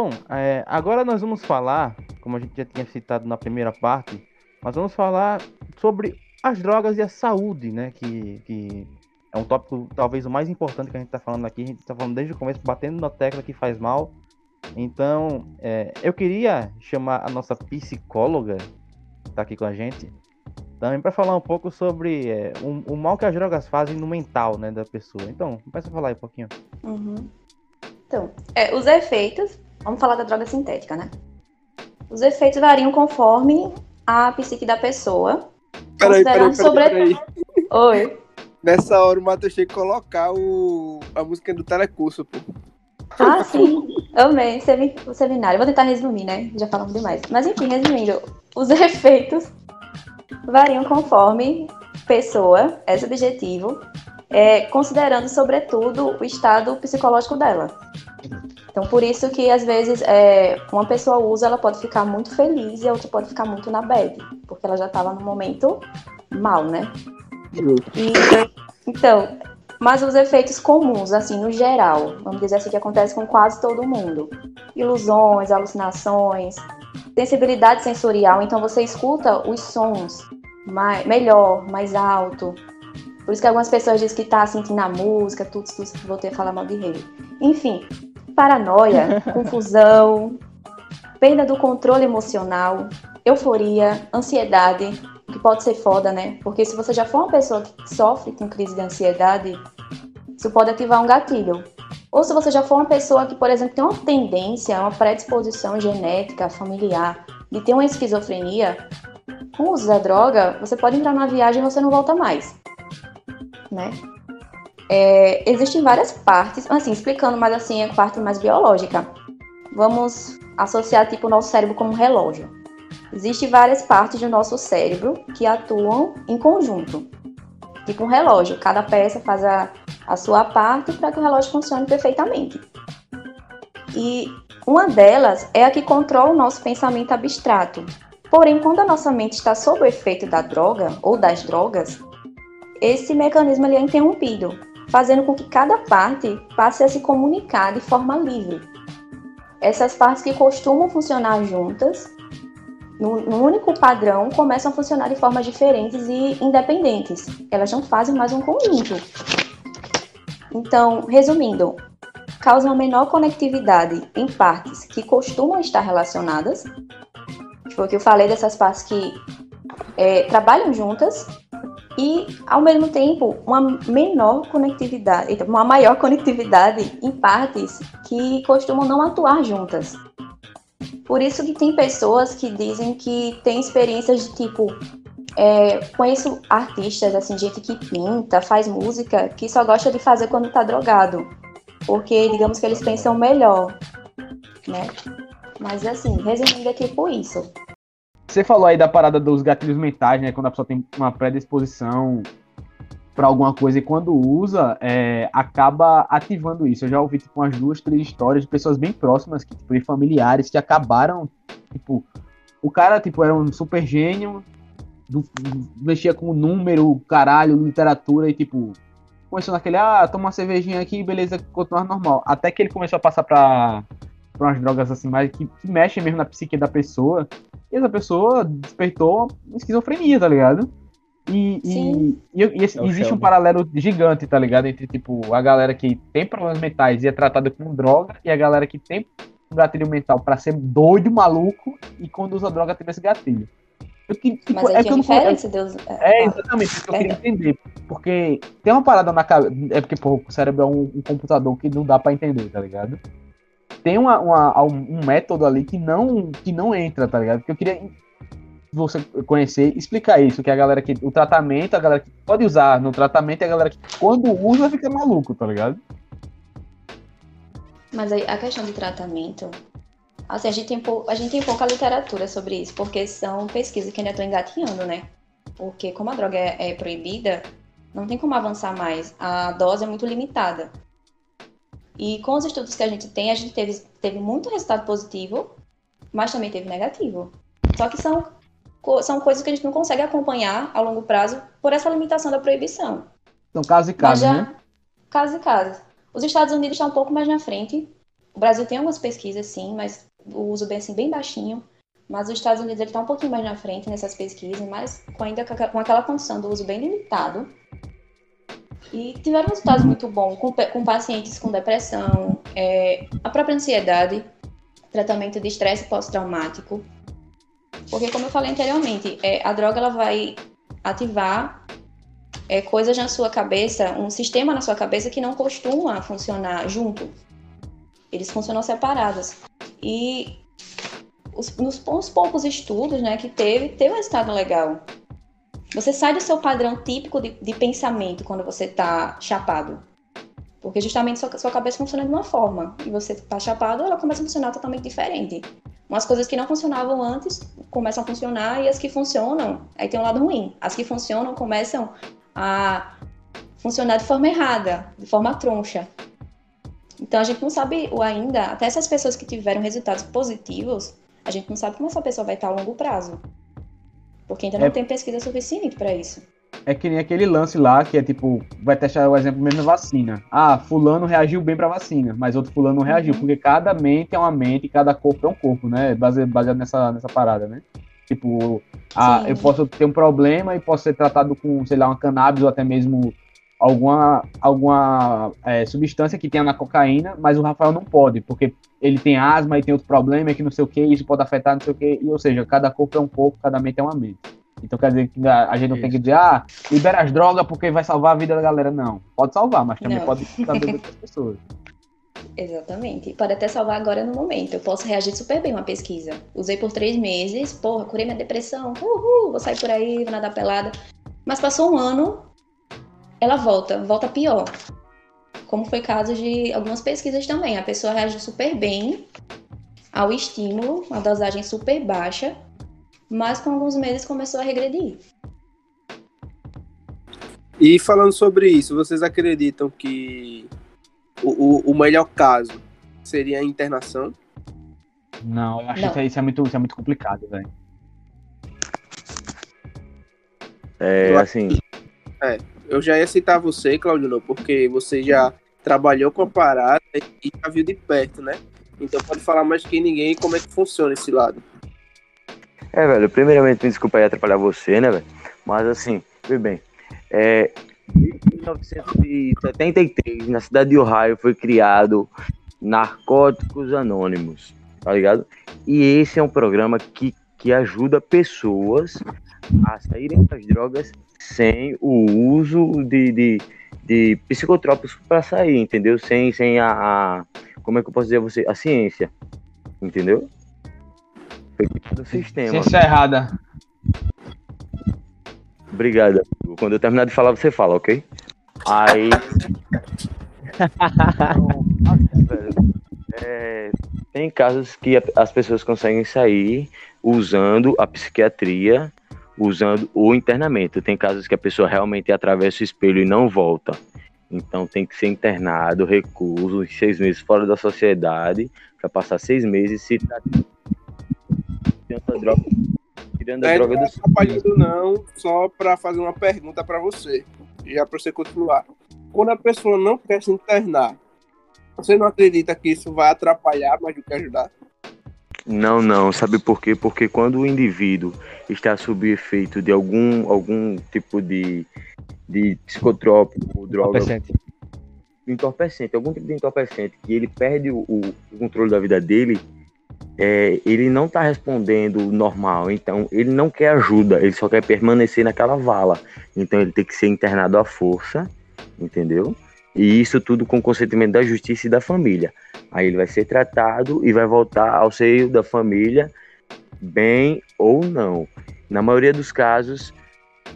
Bom, é, agora nós vamos falar, como a gente já tinha citado na primeira parte, nós vamos falar sobre as drogas e a saúde, né? Que, que é um tópico talvez o mais importante que a gente está falando aqui. A gente está falando desde o começo, batendo na tecla que faz mal. Então, é, eu queria chamar a nossa psicóloga, que está aqui com a gente, também para falar um pouco sobre é, o, o, mal que as drogas fazem no mental né, da pessoa. Então, começa a falar aí um pouquinho. Uhum. Então, é, os efeitos, vamos falar da droga sintética, né? Os efeitos variam conforme a psique da pessoa. Peraí, peraí, peraí, sobre... peraí. Oi. Nessa hora o Matheus tem que colocar o... a música do telecurso, pô. Ah, sim. Amei o seminário. Vou tentar resumir, né? Já falamos demais. Mas enfim, resumindo, os efeitos variam conforme pessoa, esse objetivo, é, considerando sobretudo o estado psicológico dela. Então, por isso que às vezes é, uma pessoa usa, ela pode ficar muito feliz e a outra pode ficar muito na bad, porque ela já estava no momento mal, né? E, então, mas os efeitos comuns, assim, no geral, vamos dizer assim, que acontece com quase todo mundo. Ilusões, alucinações, sensibilidade sensorial, então você escuta os sons mais, melhor, mais alto. Por isso que algumas pessoas dizem que tá sentindo a música, tudo, tudo, voltei a falar mal de rei. Enfim, paranoia, confusão, perda do controle emocional, euforia, ansiedade, que pode ser foda, né? Porque se você já for uma pessoa que sofre com crise de ansiedade, isso pode ativar um gatilho. Ou se você já for uma pessoa que, por exemplo, tem uma tendência, uma predisposição genética, familiar, de ter uma esquizofrenia, com o uso da droga, você pode entrar numa viagem e você não volta mais. Né? É, existem várias partes, assim, explicando mais assim a parte mais biológica. Vamos associar tipo o nosso cérebro como um relógio. Existem várias partes do nosso cérebro que atuam em conjunto, tipo um relógio. Cada peça faz a, a sua parte para que o relógio funcione perfeitamente. E uma delas é a que controla o nosso pensamento abstrato. Porém, quando a nossa mente está sob o efeito da droga ou das drogas, esse mecanismo é interrompido, fazendo com que cada parte passe a se comunicar de forma livre. Essas partes que costumam funcionar juntas num único padrão, começam a funcionar de formas diferentes e independentes. Elas não fazem mais um conjunto. Então, resumindo, causa uma menor conectividade em partes que costumam estar relacionadas. Foi o que eu falei dessas partes que é, trabalham juntas e, ao mesmo tempo, uma menor conectividade, uma maior conectividade em partes que costumam não atuar juntas. Por isso que tem pessoas que dizem que tem experiências de tipo. É, conheço artistas, assim, gente que pinta, faz música, que só gosta de fazer quando tá drogado. Porque, digamos que eles pensam melhor, né? Mas, assim, resumindo é tipo isso. Você falou aí da parada dos gatilhos mentais, né? Quando a pessoa tem uma predisposição para alguma coisa e quando usa, é, acaba ativando isso. Eu já ouvi tipo, umas duas, três histórias de pessoas bem próximas, que, tipo, de familiares, que acabaram, tipo, o cara, tipo, era um super gênio, do, mexia com número, caralho, literatura, e, tipo, começou naquele, ah, toma uma cervejinha aqui, beleza, continuar normal. Até que ele começou a passar pra, pra umas drogas, assim, mais que, que mexem mesmo na psique da pessoa, e essa pessoa despertou esquizofrenia, tá ligado? E, e, e, e esse, é existe um paralelo gigante, tá ligado? Entre, tipo, a galera que tem problemas mentais e é tratada com droga e a galera que tem um gatilho mental para ser doido, maluco e quando usa droga tem esse gatilho. Eu, tipo, Mas é que eu não diferença, Deus... É, exatamente, isso que eu queria entender. Porque tem uma parada na cabeça. É porque, pô, o cérebro é um, um computador que não dá para entender, tá ligado? Tem uma, uma, um método ali que não, que não entra, tá ligado? Porque eu queria você conhecer, explicar isso, que a galera que o tratamento, a galera que pode usar no tratamento, e a galera que quando usa fica maluco, tá ligado? Mas a questão de tratamento, assim, a gente tem, pou, a gente tem pouca literatura sobre isso, porque são pesquisas que ainda estão engatinhando, né? Porque como a droga é, é proibida, não tem como avançar mais. A dose é muito limitada. E com os estudos que a gente tem, a gente teve, teve muito resultado positivo, mas também teve negativo. Só que são são coisas que a gente não consegue acompanhar a longo prazo por essa limitação da proibição. São caso e caso, já, né? Caso e caso. Os Estados Unidos estão um pouco mais na frente. O Brasil tem algumas pesquisas, sim, mas o uso bem assim, bem baixinho. Mas os Estados Unidos está um pouquinho mais na frente nessas pesquisas, mas com ainda com aquela condição do uso bem limitado. E tiveram resultados muito bons com, com pacientes com depressão, é, a própria ansiedade, tratamento de estresse pós-traumático. Porque, como eu falei anteriormente, é, a droga ela vai ativar é, coisas na sua cabeça, um sistema na sua cabeça que não costuma funcionar junto. Eles funcionam separados. E os, nos, poucos estudos né, que teve, teve um resultado legal. Você sai do seu padrão típico de, de pensamento quando você está chapado. Porque justamente sua, sua cabeça funciona de uma forma. E você está chapado, ela começa a funcionar totalmente diferente. Umas coisas que não funcionavam antes começam a funcionar e as que funcionam, aí tem um lado ruim. As que funcionam começam a funcionar de forma errada, de forma troncha. Então a gente não sabe o ainda, até essas pessoas que tiveram resultados positivos, a gente não sabe como essa pessoa vai estar a longo prazo. Porque ainda não é... tem pesquisa suficiente para isso. É que nem aquele lance lá que é tipo, vai testar o exemplo mesmo da vacina. Ah, fulano reagiu bem pra vacina, mas outro fulano não reagiu, uhum. porque cada mente é uma mente, cada corpo é um corpo, né? Baseado nessa, nessa parada, né? Tipo, ah, eu posso ter um problema e posso ser tratado com, sei lá, uma cannabis ou até mesmo alguma, alguma é, substância que tenha na cocaína, mas o Rafael não pode, porque ele tem asma e tem outro problema, que não sei o que, isso pode afetar não sei o que, e, ou seja, cada corpo é um corpo, cada mente é uma mente. Então quer dizer que a gente não isso. tem que dizer, ah, libera as drogas porque vai salvar a vida da galera. Não, pode salvar, mas também não. pode salvar outras pessoas. Exatamente. Pode até salvar agora no momento. Eu posso reagir super bem uma pesquisa. Usei por três meses, porra, curei minha depressão, uhul, vou sair por aí, vou nadar pelada. Mas passou um ano, ela volta, volta pior. Como foi caso de algumas pesquisas também. A pessoa reagiu super bem ao estímulo, uma dosagem super baixa, mas com alguns meses começou a regredir. E falando sobre isso, vocês acreditam que o, o, o melhor caso seria a internação? Não, eu acho Não. que isso é, muito, isso é muito complicado, velho. É, assim. É, eu já ia citar você, Claudio, porque você já trabalhou com a parada e já viu de perto, né? Então pode falar mais que ninguém como é que funciona esse lado. É, velho, primeiramente me desculpa aí atrapalhar você, né, velho? Mas assim, vê bem. É, em 1973, na cidade de Ohio, foi criado Narcóticos Anônimos, tá ligado? E esse é um programa que, que ajuda pessoas a saírem das drogas sem o uso de, de, de psicotrópicos para sair, entendeu? Sem, sem a, a, Como é que eu posso dizer a você? A ciência, entendeu? Do sistema. Ciência errada. Obrigado. Quando eu terminar de falar, você fala, ok? Aí. é, tem casos que as pessoas conseguem sair usando a psiquiatria, usando o internamento. Tem casos que a pessoa realmente atravessa o espelho e não volta. Então tem que ser internado, recuso, seis meses fora da sociedade, para passar seis meses se tratando de droga tirando a é, droga não do atrapalhando não, só para fazer uma pergunta para você, já para você continuar. Quando a pessoa não quer se internar, você não acredita que isso vai atrapalhar mais do que ajudar? Não, não. Sabe por quê? Porque quando o indivíduo está sob efeito de algum, algum tipo de, de psicotrópico, droga. Entorpecente. Entorpecente, algum tipo de entorpecente, que ele perde o, o controle da vida dele, é, ele não está respondendo normal, então ele não quer ajuda, ele só quer permanecer naquela vala. Então ele tem que ser internado à força, entendeu? E isso tudo com consentimento da justiça e da família. Aí ele vai ser tratado e vai voltar ao seio da família, bem ou não. Na maioria dos casos,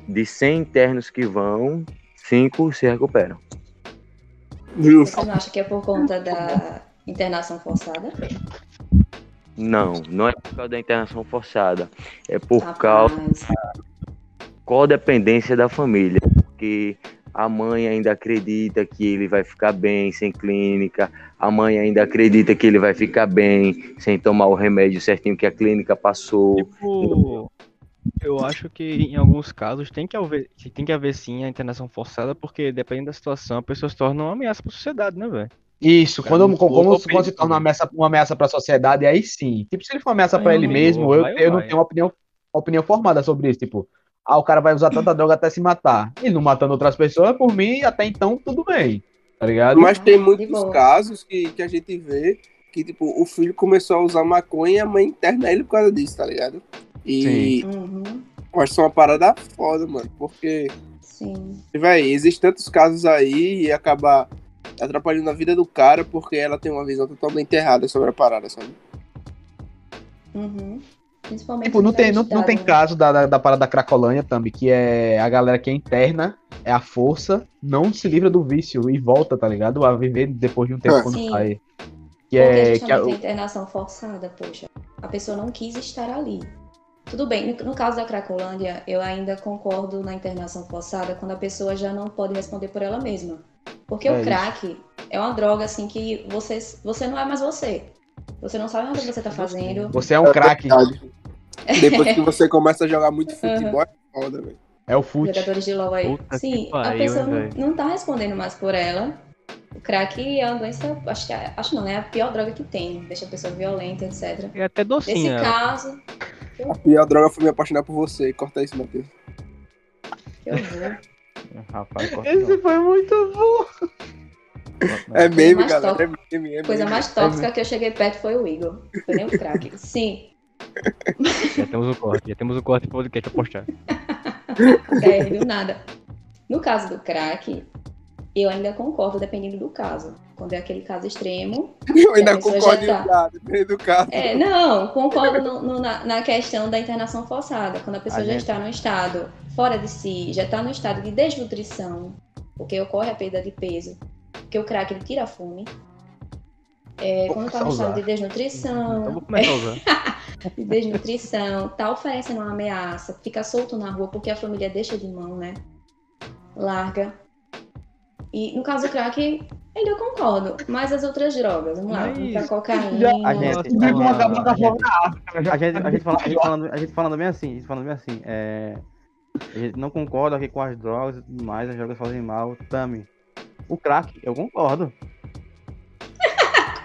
de 100 internos que vão, 5 se recuperam. Você não acha que é por conta da internação forçada? Não, não é por causa da internação forçada. É por Rapaz. causa da codependência da família. Porque a mãe ainda acredita que ele vai ficar bem sem clínica. A mãe ainda acredita que ele vai ficar bem sem tomar o remédio certinho que a clínica passou. Tipo, eu acho que em alguns casos tem que haver, tem que haver sim a internação forçada, porque dependendo da situação, a pessoa se torna uma ameaça para a sociedade, né, velho? Isso, quando, como, como, quando se torna uma ameaça, uma ameaça para a sociedade, aí sim. Tipo, se ele for uma ameaça para ele mesmo, eu, eu não tenho uma opinião, opinião formada sobre isso. Tipo, ah, o cara vai usar tanta droga até se matar. E não matando outras pessoas, por mim, até então, tudo bem. Tá ligado? Mas tem muitos casos que, que a gente vê que, tipo, o filho começou a usar maconha e a mãe interna ele por causa disso, tá ligado? E uhum. acho que é uma parada foda, mano, porque. Sim. Véi, existem tantos casos aí e acabar atrapalhando a vida do cara porque ela tem uma visão totalmente errada sobre a parada, sabe? Uhum. Principalmente tipo, não tem, não, não tem caso da, da, da parada da Cracolândia também, que é a galera que é interna, é a força, não se livra do vício e volta, tá ligado? A viver depois de um tempo é. quando Sim. sai. Que é, que é, internação forçada, poxa. A pessoa não quis estar ali. Tudo bem, no, no caso da Cracolândia, eu ainda concordo na internação forçada quando a pessoa já não pode responder por ela mesma. Porque é o crack isso. é uma droga assim que você, você não é mais você. Você não sabe o que você tá fazendo. Você é um crack. Depois que você começa a jogar muito futebol, uhum. é foda, velho. É o fute. Jogadores de LoL aí. Puta Sim, pariu, a pessoa não, não tá respondendo mais por ela. O crack é uma doença, acho, que, é, acho não, é a pior droga que tem. Deixa a pessoa violenta, etc. É até docinha. Nesse caso. A pior droga foi me apaixonar por você. Corta isso, Matheus. Que horror. Rapaz, Esse foi muito bom. É meme, galera. É meme, é Coisa mais tóxica é que eu cheguei perto foi o Igor. Foi nem o crack. Sim. Já temos o corte, já temos o corte do podcast a postar. É, viu nada. No caso do crack, eu ainda concordo, dependendo do caso. Quando é aquele caso extremo. Eu ainda concordo, tá... dependendo do caso. É, não, concordo no, no, na, na, questão da internação forçada. Quando a pessoa a já gente... está no estado fora de si, já está no estado de desnutrição, porque ocorre a perda de peso, porque o crack ele tira a fome. É, quando está no estado de desnutrição. Então vou começar a usar. de desnutrição, tá oferecendo uma ameaça, fica solto na rua porque a família deixa de mão, né? Larga. E no caso do crack, ainda eu concordo. Mas as outras drogas, vamos lá, pra cocaína. A gente, a gente, a gente, falando, a gente falando, a gente falando bem assim, a gente falando bem assim, é, a gente não concorda aqui com as drogas e tudo mais, as drogas fazem mal, também. O crack, eu concordo.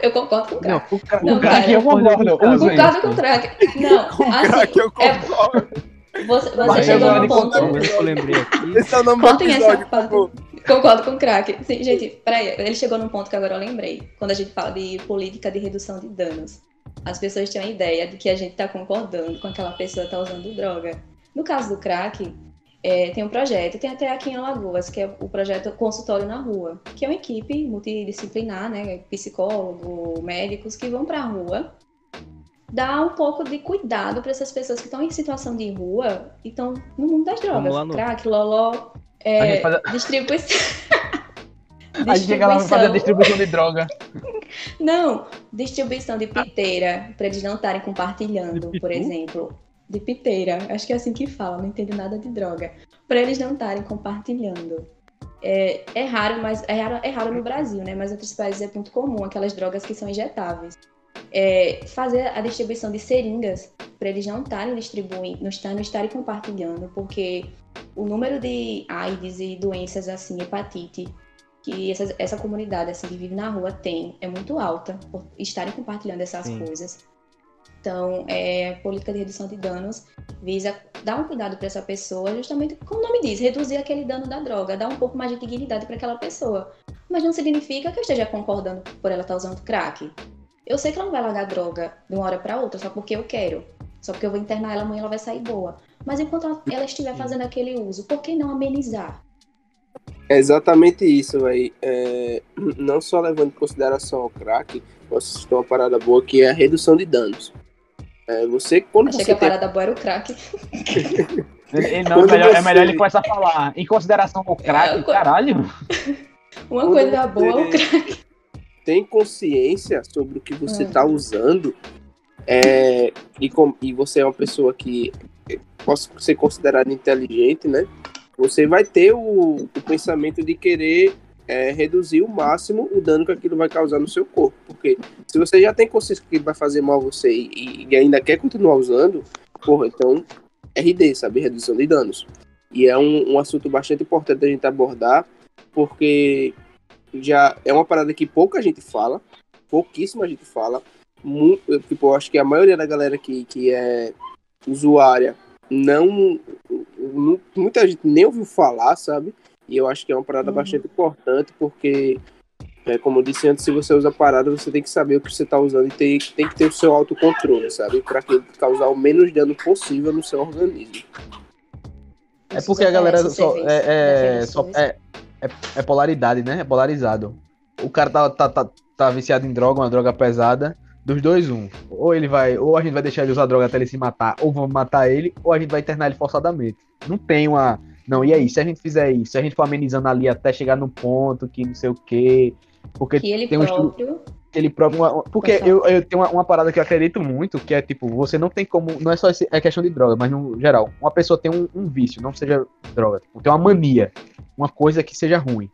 Eu concordo com o crack. Não, o, crack, não, o crack eu concordo. Eu concordo com o crack. Não, com assim, crack eu é concordo. É, você, você chegou no ponto. Eu lembrei aqui. Esse é o nome Contem do episódio, essa parte. Concordo com o crack. Sim, gente, peraí, ele chegou num ponto que agora eu lembrei. Quando a gente fala de política de redução de danos, as pessoas têm a ideia de que a gente está concordando com aquela pessoa que está usando droga. No caso do crack, é, tem um projeto, tem até aqui em Alagoas, que é o projeto Consultório na Rua, que é uma equipe multidisciplinar, né, psicólogo, médicos que vão para a rua dar um pouco de cuidado para essas pessoas que estão em situação de rua e estão no mundo das drogas, no... crack, loló, é, faz... distribuição. A gente chega lá fazer a distribuição de droga. Não, distribuição de piteira, para eles não estarem compartilhando, por exemplo. De piteira, acho que é assim que fala, não entendo nada de droga. Para eles não estarem compartilhando. É, é, raro, mas é raro, é raro no Brasil, né? Mas em outros países é muito comum aquelas drogas que são injetáveis. É, fazer a distribuição de seringas para eles não estarem distribuindo, não estarem, não estarem compartilhando, porque o número de AIDS e doenças assim, hepatite, que essa, essa comunidade assim, que vive na rua tem, é muito alta por estarem compartilhando essas Sim. coisas. Então, é, a política de redução de danos visa dar um cuidado para essa pessoa, justamente como o nome diz, reduzir aquele dano da droga, dar um pouco mais de dignidade para aquela pessoa. Mas não significa que eu esteja concordando por ela estar usando crack. Eu sei que ela não vai largar droga de uma hora para outra só porque eu quero. Só porque eu vou internar ela amanhã ela vai sair boa. Mas enquanto ela estiver fazendo aquele uso, por que não amenizar? É exatamente isso, velho. É, não só levando em consideração o crack, citar uma parada boa que é a redução de danos. É, você, quando Achei você que a parada boa era o crack. não, é melhor, é melhor ele começar a falar. Em consideração o crack, é, caralho. Uma quando coisa boa é o crack. Tem consciência sobre o que você está hum. usando é, e, com, e você é uma pessoa que possa ser considerada inteligente, né? Você vai ter o, o pensamento de querer é, reduzir o máximo o dano que aquilo vai causar no seu corpo. Porque se você já tem consciência que vai fazer mal a você e, e, ainda quer continuar usando, porra, então RD, sabe? Redução de danos. E é um, um assunto bastante importante a gente abordar, porque já é uma parada que pouca gente fala, pouquíssima gente fala. Muito, tipo, eu acho que a maioria da galera que, que é usuária não. Muita gente nem ouviu falar, sabe? E eu acho que é uma parada uhum. bastante importante, porque, é, como eu disse antes, se você usa a parada, você tem que saber o que você está usando e tem, tem que ter o seu autocontrole, sabe? Para causar o menos dano possível no seu organismo. É porque a galera só, é, é, só é, é, é, polaridade, né? É polarizado. O cara tá, tá, tá, tá viciado em droga, uma droga pesada. Dos dois, um. Ou ele vai, ou a gente vai deixar ele usar droga até ele se matar, ou vamos matar ele, ou a gente vai internar ele forçadamente. Não tem uma. Não, e aí, se a gente fizer isso, se a gente for amenizando ali até chegar no ponto que não sei o quê. Porque que ele tem próprio. Um ele próprio. Uma, porque eu, eu tenho uma, uma, parada que eu acredito muito, que é tipo, você não tem como. Não é só esse, é questão de droga, mas no geral, uma pessoa tem um, um vício, não seja droga, tipo, tem uma mania, uma coisa que seja ruim.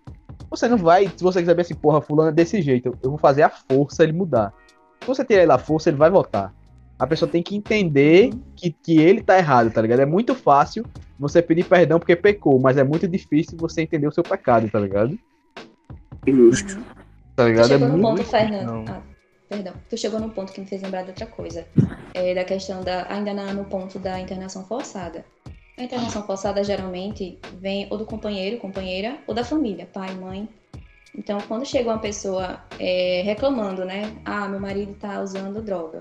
Você não vai, se você quiser ver assim, porra, fulano é desse jeito, eu vou fazer a força ele mudar. Se você tirar ele a força, ele vai voltar. A pessoa tem que entender que, que ele tá errado, tá ligado? É muito fácil você pedir perdão porque pecou, mas é muito difícil você entender o seu pecado, tá ligado? Justo. Tá ligado? Tu chegou é no muito ponto, Fernando. Ah, perdão. Tu chegou no ponto que me fez lembrar de outra coisa. É, da questão da. Ainda na, no ponto da internação forçada. A internação forçada geralmente vem ou do companheiro, companheira, ou da família, pai, mãe. Então, quando chega uma pessoa é, reclamando, né? Ah, meu marido tá usando droga,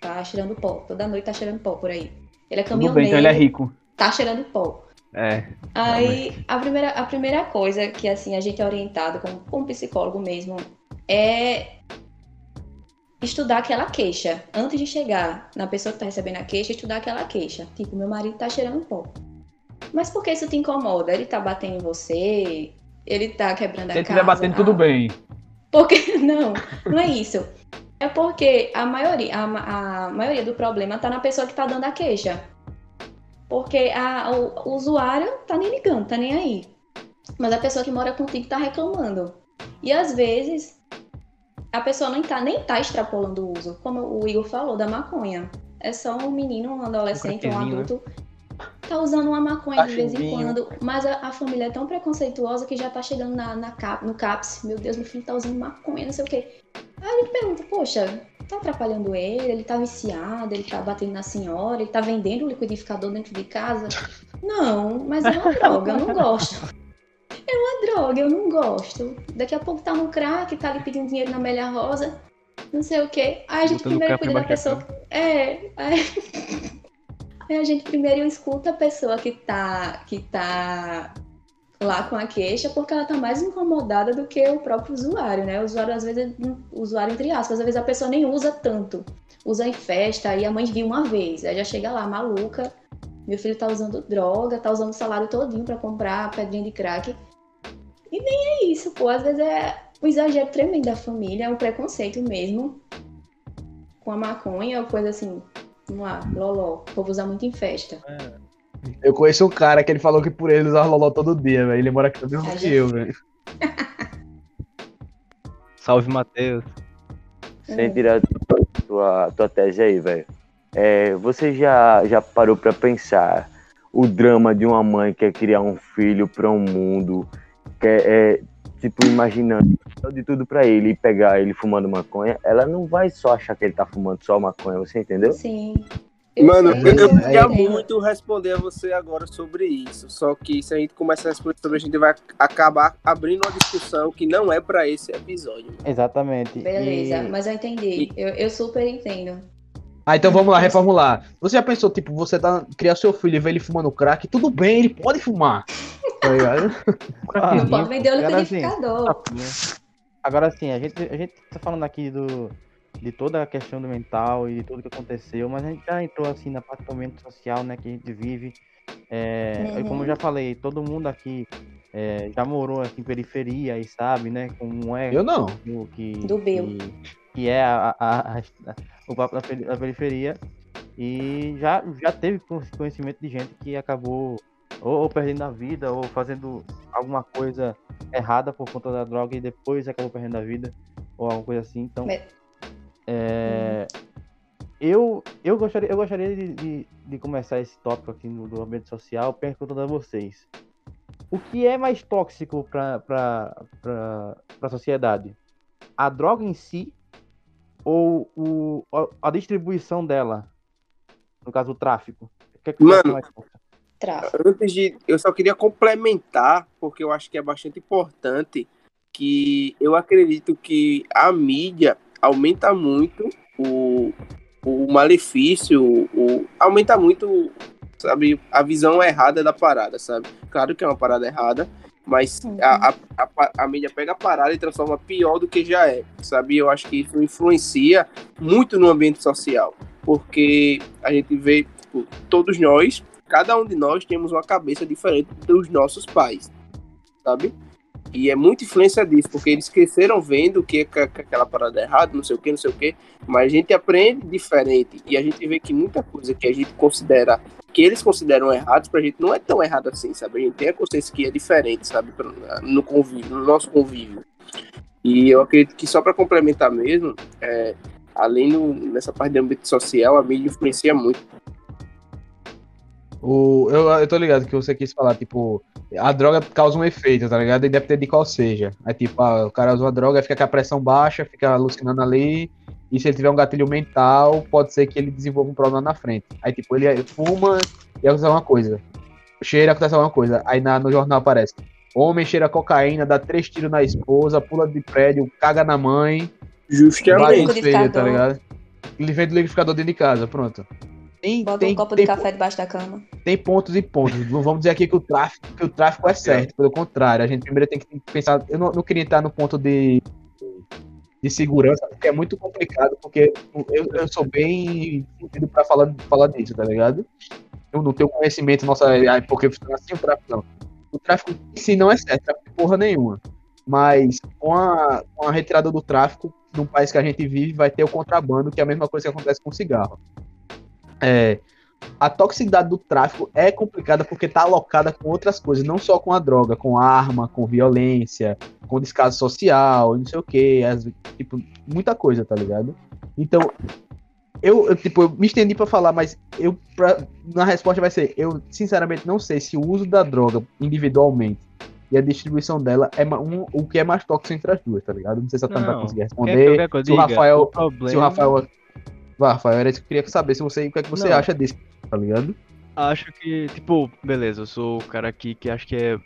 tá cheirando pó, toda noite tá cheirando pó por aí. Ele é caminhoneiro. Tudo bem, então ele é rico. Tá cheirando pó. É. Aí, a primeira, a primeira coisa que, assim, a gente é orientado como, como psicólogo mesmo é estudar aquela queixa. Antes de chegar na pessoa que tá recebendo a queixa, estudar aquela queixa. Tipo, meu marido tá cheirando pó. Mas por que isso te incomoda? Ele tá batendo em você? ele tá quebrando a casa. Se ele estiver batendo, ah, tudo bem. Porque, não, não é isso. É porque a maioria, a, a maioria do problema tá na pessoa que tá dando a queixa. Porque a, o, o usuário tá nem ligando, tá nem aí. Mas a pessoa que mora contigo tá reclamando. E às vezes a pessoa nem tá, nem tá extrapolando o uso, como o Igor falou, da maconha. É só um menino, um adolescente, um né? adulto né? Tá usando uma maconha de vez em quando, mas a, a, família é tão preconceituosa que já tá chegando na, na cap, no CAPS, meu Deus, meu filho tá usando maconha, não sei o quê. Aí a gente pergunta, poxa, tá atrapalhando ele, ele tá viciado, ele tá batendo na senhora, ele tá vendendo o liquidificador dentro de casa. Não, mas é uma droga, eu não gosto. É uma droga, eu não gosto. Daqui a pouco tá no crack, tá ali pedindo dinheiro na Amélia Rosa, não sei o quê. Aí a gente Botando primeiro cuida da pessoa. É, aí... Aí a gente primeiro escuta a pessoa que tá, que tá lá com a queixa, porque ela tá mais incomodada do que o próprio usuário, né? O usuário, às vezes, usuário entre aspas, às vezes a pessoa nem usa tanto. Usa em festa, aí a mãe viu uma vez, aí já chega lá, maluca, meu filho tá usando droga, tá usando o salário todinho para comprar pedrinha de crack. E nem é isso, pô. Às vezes é um exagero tremendo da família, é um preconceito mesmo com a maconha, coisa assim, Vamos lá, Loló. O povo usa muito em festa. É. Eu conheço um cara que ele falou que por ele usava Loló todo dia, velho. Ele mora aqui no mesmo que eu, velho. Salve, Matheus. Sem tirar tua, tua tese aí, velho. É, você já, já parou para pensar o drama de uma mãe que quer criar um filho para um mundo, quer, é, tipo, imaginando de tudo para ele e pegar ele fumando maconha, ela não vai só achar que ele tá fumando só maconha, você entendeu? Sim. Mano, eu, eu queria muito responder a você agora sobre isso. Só que se a gente começar a responder sobre a gente vai acabar abrindo uma discussão que não é para esse episódio. Exatamente. Beleza, e... mas eu entendi. Eu, eu super entendo. Ah, então vamos lá, reformular. Você já pensou, tipo, você tá criar seu filho e ver ele fumando crack? Tudo bem, ele pode fumar. Tá ligado? não pode vender o liquidificador. Assim, agora sim, a gente, a gente tá falando aqui do, de toda a questão do mental e de tudo que aconteceu, mas a gente já entrou assim na parte do momento social, né, que a gente vive. É, uhum. Como eu já falei, todo mundo aqui é, já morou assim, em periferia e sabe, né, como é. Eu não. Que, do que, que é a, a, a, o papo da, da periferia. E já, já teve conhecimento de gente que acabou ou, ou, perdendo a vida, ou fazendo alguma coisa errada por conta da droga e depois acabou perdendo a vida, ou alguma coisa assim. Então, é, eu, eu gostaria, eu gostaria de, de, de, começar esse tópico aqui no, do ambiente social perguntando a vocês. o que é mais tóxico para a sociedade? A droga em si ou o, a, distribuição dela? No caso, o tráfico. O que é que Mano, mais tráfico? antes de. Eu só queria complementar, porque eu acho que é bastante importante, que eu acredito que a mídia aumenta muito o, o malefício, o, aumenta muito sabe, a visão errada da parada, sabe? Claro que é uma parada errada, mas uhum. a, a, a, a, mídia pega a parada e transforma pior do que já é, sabe? Eu acho que isso influencia muito no ambiente social, porque a gente vê, tipo, todos nós, cada um de nós temos uma cabeça diferente dos nossos pais, sabe? E é muita influência disso, porque eles cresceram vendo que, que, que aquela parada é errada, não sei o que, não sei o que, mas a gente aprende diferente e a gente vê que muita coisa que a gente considera, que eles consideram errados, pra gente não é tão errado assim, sabe? A gente tem a consciência que é diferente, sabe? No convívio, no nosso convívio. E eu acredito que só para complementar mesmo, é, além do, nessa parte do âmbito social, a mídia influencia muito. O, eu, eu tô ligado que você quis falar, tipo, a droga causa um efeito, tá ligado? Independente de qual seja. É tipo, ah, o cara usa uma droga, fica com a pressão baixa, fica alucinando ali, e se ele tiver um gatilho mental, pode ser que ele desenvolva um problema na frente. Aí, tipo, ele fuma e acontece alguma coisa. Cheira, acontece alguma coisa. Aí na, no jornal aparece. Homem cheira cocaína, dá três tiros na esposa, pula de prédio, caga na mãe. Justamente. Feio, tá ligado? Ele vem do liquidificador dentro de casa, pronto. Tem, Bota tem, um copo tem, de café debaixo da cama. Tem pontos e pontos. Não vamos dizer aqui que o tráfico, que o tráfico é certo, pelo contrário. A gente primeiro tem que pensar. Eu não, não queria entrar no ponto de, de segurança, porque é muito complicado, porque eu, eu sou bem sentido para falar, falar disso, tá ligado? Eu não tenho conhecimento, nossa, porque funciona assim o tráfico, não. O tráfico em si não é certo, tráfico porra nenhuma. Mas com a, com a retirada do tráfico, no país que a gente vive, vai ter o contrabando, que é a mesma coisa que acontece com o cigarro é, a toxicidade do tráfico é complicada porque está alocada com outras coisas, não só com a droga, com arma, com violência, com descaso social, não sei o que, tipo, muita coisa, tá ligado? Então, eu, eu, tipo, eu me estendi para falar, mas eu pra, na resposta vai ser, eu sinceramente não sei se o uso da droga individualmente e a distribuição dela é um, o que é mais tóxico entre as duas, tá ligado? Não sei se a Tânia vai conseguir responder. se, o Rafael, o problema... se o Rafael Vá, Rafael, era isso que eu queria saber se você, o que é que você não. acha disso, tá ligado? Acho que, tipo, beleza, eu sou o cara aqui que acho que é.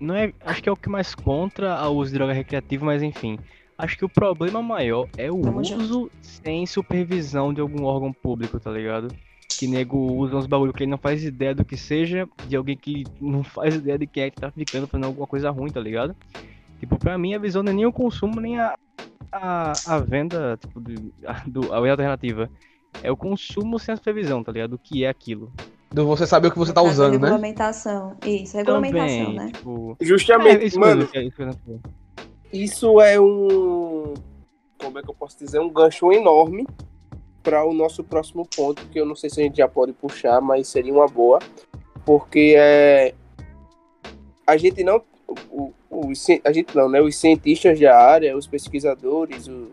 Não é. Acho que é o que mais contra o uso de droga recreativa, mas enfim. Acho que o problema maior é o Vamos uso sem supervisão de algum órgão público, tá ligado? Que nego usa uns bagulho que ele não faz ideia do que seja, de alguém que não faz ideia de quem é que tá ficando fazendo alguma coisa ruim, tá ligado? Tipo, pra mim a visão não é nem o consumo, nem a, a, a venda tipo, de, a, do, a alternativa. É o consumo sem a supervisão, tá ligado? Do que é aquilo. Do você saber o que você tá usando, né? Regulamentação. Isso, regulamentação, Também, né? Tipo... Justamente, é, isso mano. É, isso, isso é um. Como é que eu posso dizer? Um gancho enorme para o nosso próximo ponto, que eu não sei se a gente já pode puxar, mas seria uma boa. Porque é. A gente não. O, os, a gente não, né? Os cientistas da área, os pesquisadores, o,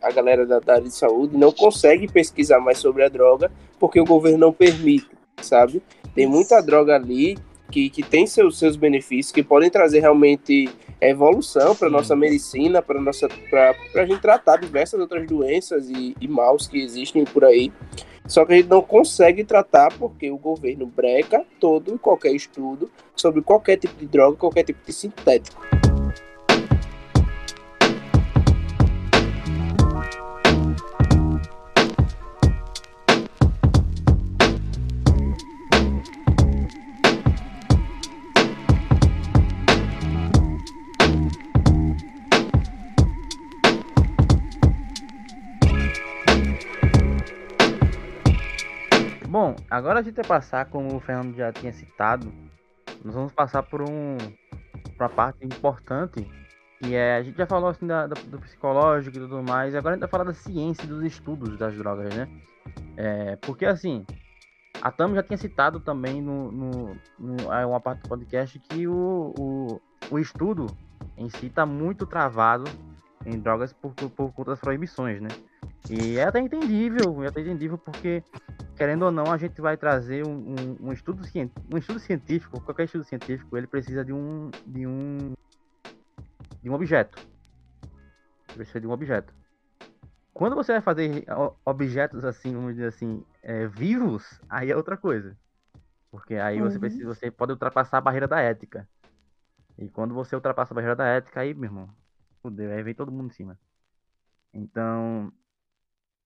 a galera da, da, área de saúde não consegue pesquisar mais sobre a droga porque o governo não permite, sabe? Tem muita droga ali que, que tem seus, seus benefícios, que podem trazer realmente evolução para nossa medicina, para nossa para a gente tratar diversas outras doenças e, e maus que existem por aí. Só que a gente não consegue tratar porque o governo breca todo e qualquer estudo sobre qualquer tipo de droga, qualquer tipo de sintético. Agora a gente vai passar, como o Fernando já tinha citado, nós vamos passar por um uma parte importante que é a gente já falou assim da, da, do psicológico e tudo mais, agora a gente vai falar da ciência dos estudos das drogas, né? É, porque assim, a Tam já tinha citado também no, no, no é uma parte do podcast que o, o, o estudo em si está muito travado em drogas por, por, por conta das proibições, né? E é até entendível, é até entendível porque querendo ou não, a gente vai trazer um, um, um, estudo, um estudo científico, qualquer estudo científico, ele precisa de um, de um, de um objeto. Ele precisa de um objeto. Quando você vai fazer objetos assim, vamos dizer assim, é, vivos, aí é outra coisa. Porque aí uhum. você, precisa, você pode ultrapassar a barreira da ética. E quando você ultrapassa a barreira da ética, aí, meu irmão, fudeu, aí vem todo mundo em cima. Então,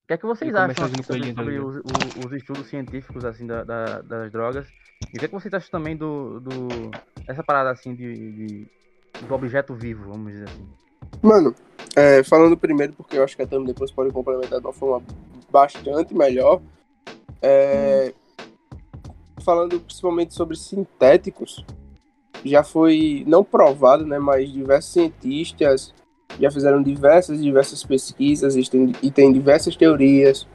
o que é que vocês acham assim, sobre, sobre os, os, estudos científicos assim da, da, das drogas? E o que é que vocês acham também do, do essa parada assim de, de, do objeto vivo, vamos dizer assim? Mano, é, falando primeiro, porque eu acho que a Tami depois pode complementar de uma forma bastante melhor. É, falando principalmente sobre sintéticos, já foi não provado, né, mas diversos cientistas já fizeram diversas diversas pesquisas e tem, e tem diversas teorias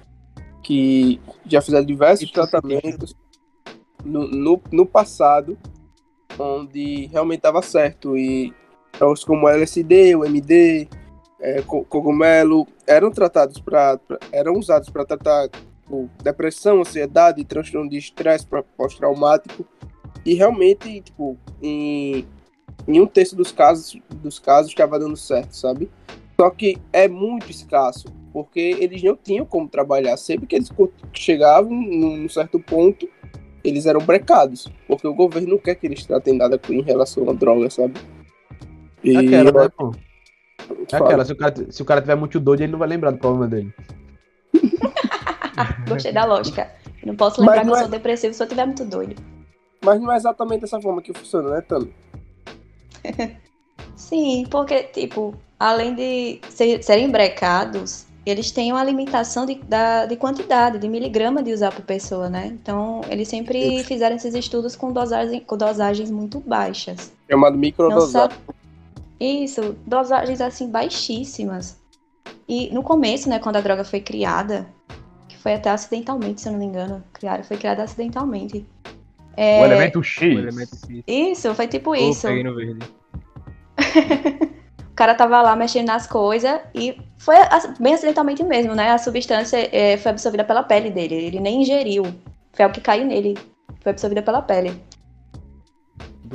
que já fizeram diversos tratamentos no, no, no passado onde realmente estava certo e jogos como LSD, o MD, é, cogumelo eram tratados para eram usados para tratar tipo, depressão, ansiedade, transtorno de estresse pós-traumático. E realmente, tipo, em, em um terço dos casos dos casos estava dando certo, sabe? Só que é muito escasso, porque eles não tinham como trabalhar. Sempre que eles chegavam num certo ponto, eles eram brecados, porque o governo não quer que eles tratem nada em relação à droga, sabe? E... Aquela, né, pô? É aquela, se o, cara, se o cara tiver muito doido, ele não vai lembrar do problema dele. Gostei da lógica. Não posso lembrar não que eu sou é... depressivo se eu tiver muito doido. Mas não é exatamente dessa forma que funciona, né, Tami? Sim, porque, tipo, além de ser, serem brecados, eles têm uma limitação de, da, de quantidade, de miligrama de usar por pessoa, né? Então, eles sempre Isso. fizeram esses estudos com, dosagem, com dosagens muito baixas. Chamado microdosagem. Isso, dosagens assim baixíssimas. E no começo, né, quando a droga foi criada, foi até acidentalmente, se eu não me engano. Criaram, foi criada acidentalmente. É... O elemento X. O elemento X. Isso, foi tipo oh, isso. Peguei no verde. o cara tava lá mexendo nas coisas e foi bem acidentalmente mesmo, né? A substância é, foi absorvida pela pele dele. Ele nem ingeriu. Foi o que caiu nele. Foi absorvida pela pele.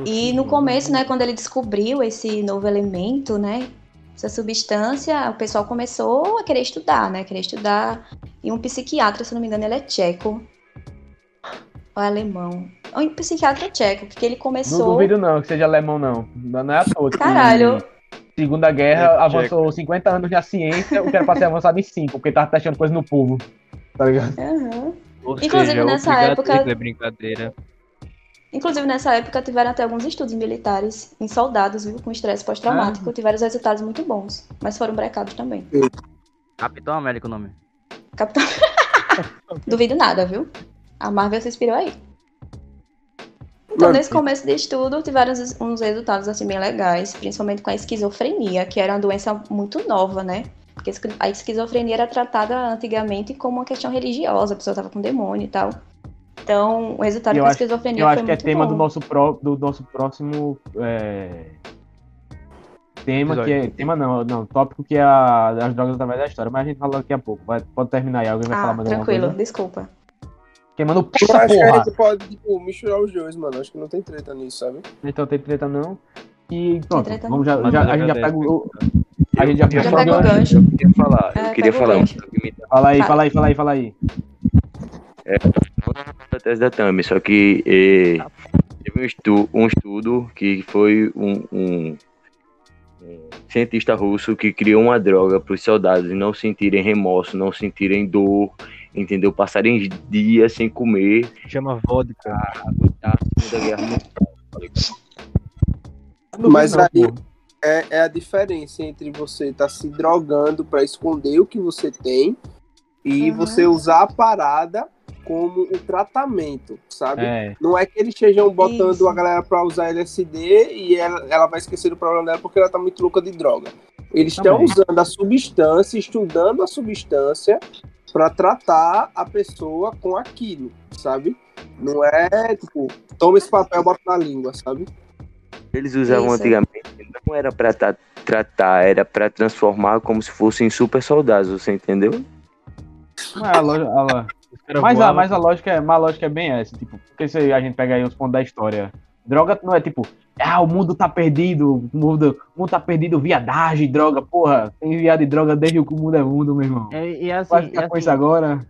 E no começo, né, quando ele descobriu esse novo elemento, né, essa substância, o pessoal começou a querer estudar, né? Querer estudar. E um psiquiatra, se não me engano, ele é tcheco. Ou é alemão. Um psiquiatra tcheco, porque ele começou. Não duvido, não, que seja alemão, não. Não é à toa. Caralho. Segunda Guerra é avançou tcheco. 50 anos na ciência, o que era pra ser avançado em 5, porque tava testando coisa no povo. Tá ligado? Uhum. Inclusive, seja, nessa época. É brincadeira. Inclusive, nessa época, tiveram até alguns estudos militares em soldados, viu, com estresse pós-traumático. Ah. Tiveram resultados muito bons, mas foram brecados também. Capitão América o nome. Capitão... Duvido nada, viu? A Marvel se inspirou aí. Então, nesse começo de estudo, tiveram uns resultados assim bem legais, principalmente com a esquizofrenia, que era uma doença muito nova, né? Porque a esquizofrenia era tratada antigamente como uma questão religiosa, a pessoa estava com demônio e tal. Então, o resultado da esquizofrenia eu acho que é tema do nosso, pro, do nosso próximo é... tema, Episódio. que é. Tema não, não, tópico que é a, as drogas através da história, mas a gente fala daqui a pouco. Vai, pode terminar aí, alguém vai ah, falar mais Tranquilo, desculpa. Queimando puta eu acho porra. que a gente pode, tipo, misturar os dois, mano. Acho que não tem treta nisso, sabe? Então tem treta não. E pronto, treta vamos já, já, a gente já pega o. A gente já, já pega o gancho. Eu queria falar, eu é, queria falar. Fala aí, fala aí, fala aí, fala aí. É, a tese da Tami, só que é, teve um, estu, um estudo que foi um, um, um, cientista russo que criou uma droga para os soldados não sentirem remorso, não sentirem dor, entendeu? Passarem dias sem comer. Chama vodka. A Segunda Guerra Mundial. Mas aí é, é a diferença entre você estar tá se drogando para esconder o que você tem e uhum. você usar a parada como um tratamento, sabe? É. Não é que eles estejam botando Isso. a galera para usar LSD e ela, ela vai esquecer do problema dela porque ela tá muito louca de droga. Eles estão usando a substância, estudando a substância para tratar a pessoa com aquilo, sabe? Não é tipo, toma esse papel, bota na língua, sabe? Eles usavam Isso. antigamente, não era para tratar, era para transformar como se fossem super soldados, você entendeu? Ah, a loja, a loja Mas a, mas a lógica é, a lógica é bem essa, tipo, porque se a gente pega aí os pontos da história, droga não é tipo, ah, o mundo tá perdido, o mundo, o mundo tá perdido, viadagem, droga, porra, tem viado e droga desde que o mundo é mundo, meu irmão. É, e assim, Vai ficar e com assim, isso agora.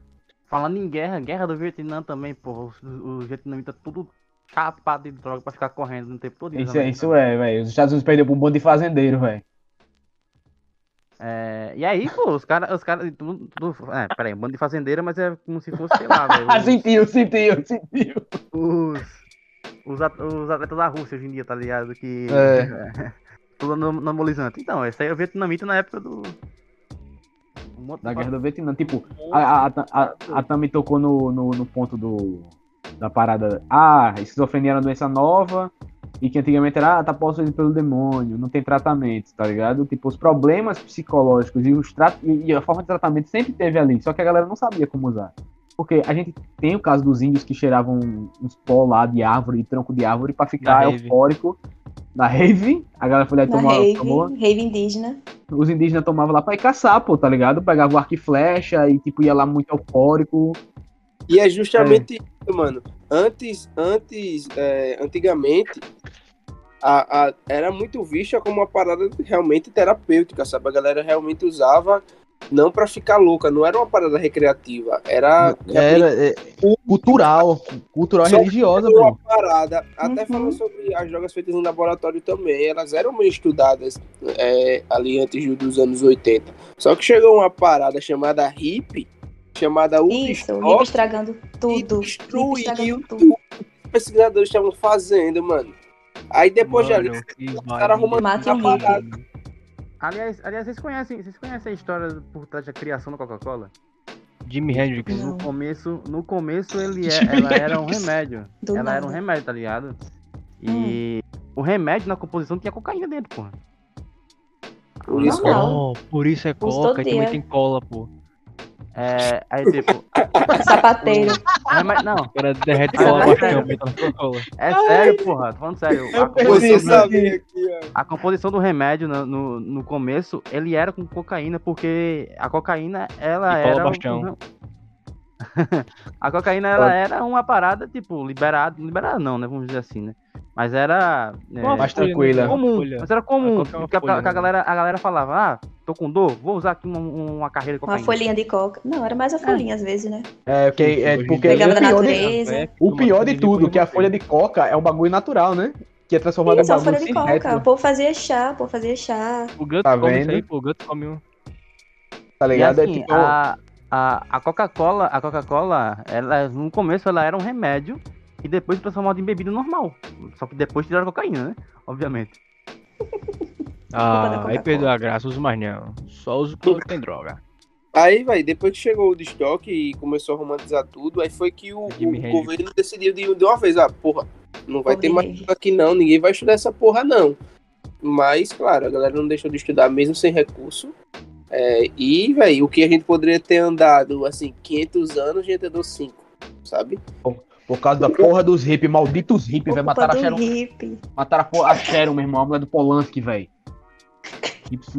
falando em guerra, guerra do Vietnã também, porra, os, os vietnamitas tudo chapado de droga pra ficar correndo no tempo todo. Isso, é- isso é, velho. Os Estados Unidos perdeu pra um bando de fazendeiro, velho. É, e aí, pô, os caras, os caras, tudo, tudo, é, peraí, um bando de fazendeira, mas é como se fosse, sei lá, velho, Ah, sentiu, sentiu, sentiu. os, os, at- os atletas da Rússia hoje em dia, tá ligado? Que. É. tudo anabolizante. Então, esse aí é o vietnamita na época do. um Da guerra do Vietnã. Tipo, a, a, a, a Tami tocou no, no, no ponto do, da parada. Ah, esquizofrenia era uma doença nova e que antigamente era, ah, tá possuído pelo demônio, não tem tratamento, tá ligado? Tipo, os problemas psicológicos e, os tra e a forma de tratamento sempre teve ali, só que a galera não sabia como usar. Porque a gente tem o caso dos índios que cheiravam uns pó lá de árvore, de tronco de árvore, pra ficar Da rave. eufórico. Na rave, a galera foi lá e Na tomou, rave, tomou rave indígena. os indígenas tomavam lá pra ir caçar, pô, tá ligado? Pegava o arco e flecha e, tipo, ia lá muito eufórico. E é justamente isso, mano. Antes, antes, é, antigamente, a, a- era muito vista como uma parada realmente terapêutica, sabe? A galera realmente usava não pra ficar louca, não era uma parada recreativa, era Era é, cultural, cultural Só religiosa, uma pô. parada. Até Uhum. falando sobre as drogas feitas em laboratório também, elas eram meio estudadas é, ali antes dos anos 80. Só que chegou uma parada chamada HIP, chamada Isso, o estragando tudo. destruiu estragando tudo. os pesquisadores estavam fazendo, mano. Aí depois de ali, Mano, os caras arrumando Mate a um parada. Aliás, aliás, vocês conhecem, vocês conhecem a história por trás da criação da Coca-Cola? Jimi Hendrix. Não. No começo, no começo ele é, ela era um remédio. Do ela era um nada. remédio, tá ligado? E o remédio na composição tinha cocaína dentro, porra. Por isso. Oh, por isso é coca e também tem cola, pô. É, aí tipo, Sapateiro. remédio, não, O cara derrete cola é baixo sério? na Coca-Cola. é sério, porra, tô falando sério. A Eu composição, sabia aqui. a composição do remédio no, no, no começo, ele era com cocaína, porque a cocaína, ela E cola era. um- bastião. a cocaína, ela era uma parada, tipo, liberada. Liberada não, né? Vamos dizer assim, né? Mas era. é, Uma mais tranquila. Uma comum, mas era comum, A é uma porque a, a né? galera, a galera falava, ah, tô com dor, vou usar aqui uma, uma carreira de Uma cocaína. folhinha de coca. Não, era mais a folhinha às vezes, né? É, porque, é, porque Pegava o da pior, de, natureza. o pior de tudo, que a folha de coca é um bagulho natural, né? Que é transformado em Isso, a bagulho folha de coca. O povo fazia chá, o povo fazia chá. O Guts Tá come vendo? isso aí, pô. O Guts come um. tá E ligado? assim, é tipo, a, a, a Coca-Cola, a Coca-Cola, ela, no começo ela era um remédio e depois transformada em bebida normal. Só que depois tiraram a cocaína, né? Obviamente. Ah, aí perdeu a graça, uso mais não. Só uso quando tem droga. Aí, vai, depois que chegou o estoque e começou a romantizar tudo, aí foi que o, o governo decidiu de, de uma vez, ah, porra, não vai ter mais aqui não, ninguém vai estudar essa porra não. Mas, claro, a galera não deixou de estudar mesmo sem recurso. É, e, velho, o que a gente poderia ter andado, assim, 500 anos, a gente andou 5, sabe? por causa da porra dos hippies, malditos hippies, velho. Mataram a Sharon, hippie. mataram a, porra, a Sharon, meu irmão, a mulher do Polanski, velho.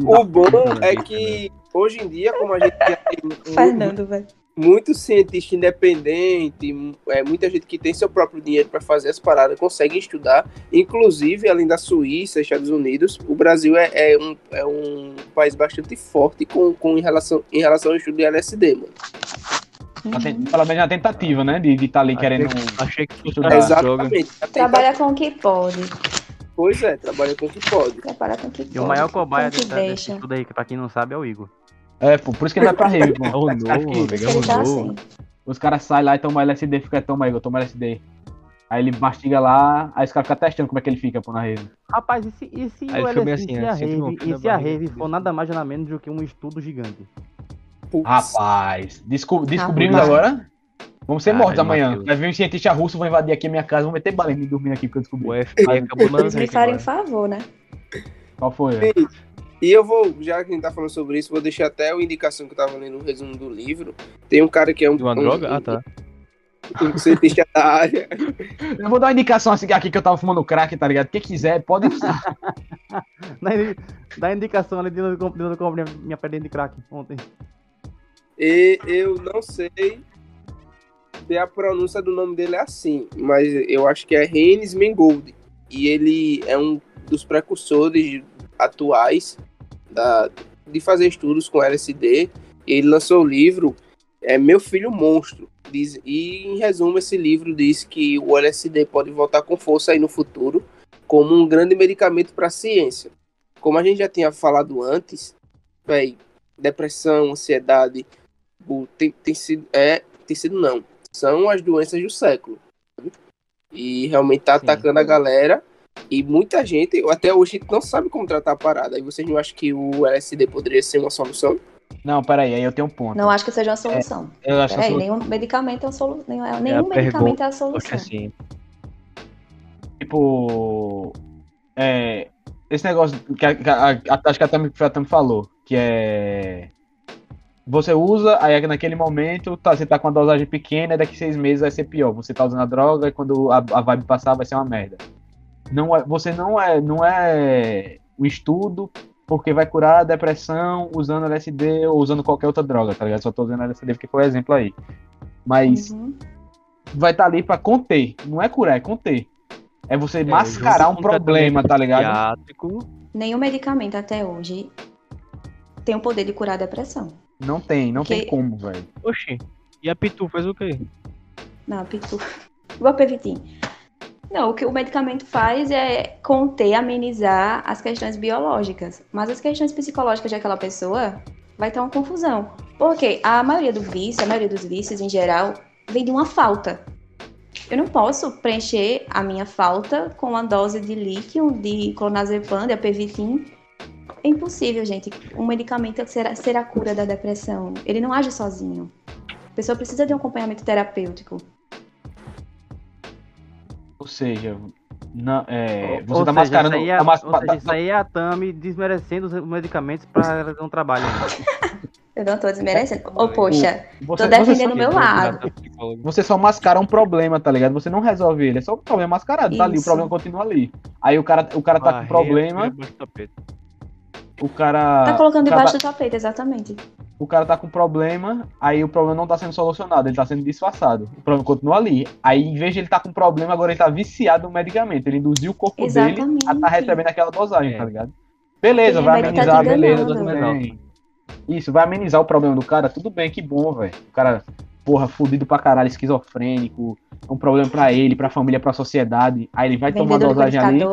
O bom é que, hoje em dia, como a gente já tem um- Fernando, velho. Muito cientista independente, é, muita gente que tem seu próprio dinheiro para fazer as paradas, consegue estudar. Inclusive, além da Suíça, Estados Unidos, o Brasil é, é um, é um país bastante forte com, com em, relação, em relação ao estudo de LSD, mano. Tá ten- Pelo menos na tentativa, né? De estar ali querendo. Achei que fosse Estudar. droga. Exatamente. Trabalha com o que pode. Pois é, trabalha com o que pode. Trabalha com o que pode. E o maior cobaia desse, estudo aí, que pra quem não sabe, é o Igor. É, pô, por isso que ele vai pra rave, pô. É o Os caras novo, que- velho. Ele tá novo. assim. Os caras saem lá e tomam LSD e ficam, toma Igor, toma LSD. Aí ele mastiga lá, aí os caras ficam testando como é que ele fica, pô, na rave. Rapaz, e se, e se, Aí o fica LSD, assim, e se né? a Sempre um rave, e se a rave for nada mais nada menos do que um estudo gigante? Putz. Rapaz, desco- descobrimos Ah, agora. Vamos ser Ai, mortos amanhã. Vai vir um cientista russo, vão invadir aqui a minha casa, vão meter bala em mim dormindo aqui porque eu descobri. O FBI acabou Eles me farem favor, né? Qual foi? é? E eu vou, já que a gente tá falando sobre isso, vou deixar até a indicação que eu tava lendo no resumo do livro. Tem um cara que é um, De uma um- droga? um- Ah, tá. um cientista da área. Eu vou dar uma indicação assim aqui que eu tava fumando crack, tá ligado? Quem quiser, pode usar. Dá, indi- dá indicação ali de onde eu comprei- minha pedrinha de crack ontem. E eu não sei sei a pronúncia do nome dele é assim, mas eu acho que é Reines Mengold. E ele é um dos precursores atuais da, de fazer estudos com LSD. E ele lançou o livro é Meu Filho Monstro. Diz, e em resumo, esse livro diz que o LSD pode voltar com força aí no futuro como um grande medicamento para a ciência. Como a gente já tinha falado antes, véi, depressão, ansiedade, tem, tem sido é tem sido não, são as doenças do século. E realmente tá Sim. atacando a galera e muita gente, até hoje, não sabe como tratar a parada. E vocês não acham que o LSD poderia ser uma solução? Não, peraí, aí eu tenho um ponto. Não acho que seja uma solução. É, eu acho peraí, solu... nenhum medicamento é uma solução. Nenhum, é medicamento é a solução. Assim, tipo. É, esse negócio que a, que a, a, acho que a Tami, a Tami falou, que é. Você usa, aí naquele momento tá, você tá com uma dosagem pequena, daqui seis meses vai ser pior. Você tá usando a droga e quando a, a vibe passar vai ser uma merda. Não é, você não é, não é um estudo porque vai curar a depressão usando LSD ou usando qualquer outra droga, tá ligado? Só tô usando LSD porque foi o exemplo aí. Mas uhum. vai estar tá ali para conter, não é curar, é conter. É você é, mascarar um problema, tá ligado? Nenhum medicamento até hoje tem o poder de curar a depressão. Não tem, não porque... tem como, velho. Oxi, e a Pitu fez o quê? Não, a Pitu. O Apevitin. Não, o que o medicamento faz é conter, amenizar as questões biológicas. Mas as questões psicológicas daquela pessoa vai ter uma confusão. Porque a maioria do vício, a maioria dos vícios em geral, vem de uma falta. Eu não posso preencher a minha falta com uma dose de líquido, de clonazepam, de apevitin. É impossível, gente. Um medicamento ser, ser a cura da depressão. Ele não age sozinho. A pessoa precisa de um acompanhamento terapêutico. Ou seja, não, é, você ou tá seja, mascarando. Isso aí, é, mas... seja, isso aí é a Tami desmerecendo os medicamentos para ela não trabalhar. Eu não tô desmerecendo. Ô, oh, poxa, você, tô defendendo o meu lado. Você só mascara um problema, tá ligado? Você não resolve ele. É só um problema mascarado, Isso. tá ali. O problema continua ali. Aí o cara, o cara tá com problema. O cara. Tá colocando debaixo tá... do tapete, exatamente o cara tá com problema, aí o problema não tá sendo solucionado, ele tá sendo disfarçado. O problema continua ali. Aí, em vez de ele tá com problema, agora ele tá viciado no medicamento. Ele induziu o corpo Exatamente. dele a tá recebendo aquela dosagem, é. tá ligado? Beleza, vai amenizar, tá beleza, tudo bem. Isso, vai amenizar o problema do cara, tudo bem, que bom, velho. O cara, porra, fudido pra caralho, esquizofrênico, é um problema pra ele, pra família, pra sociedade. Aí ele vai tomar dosagem ali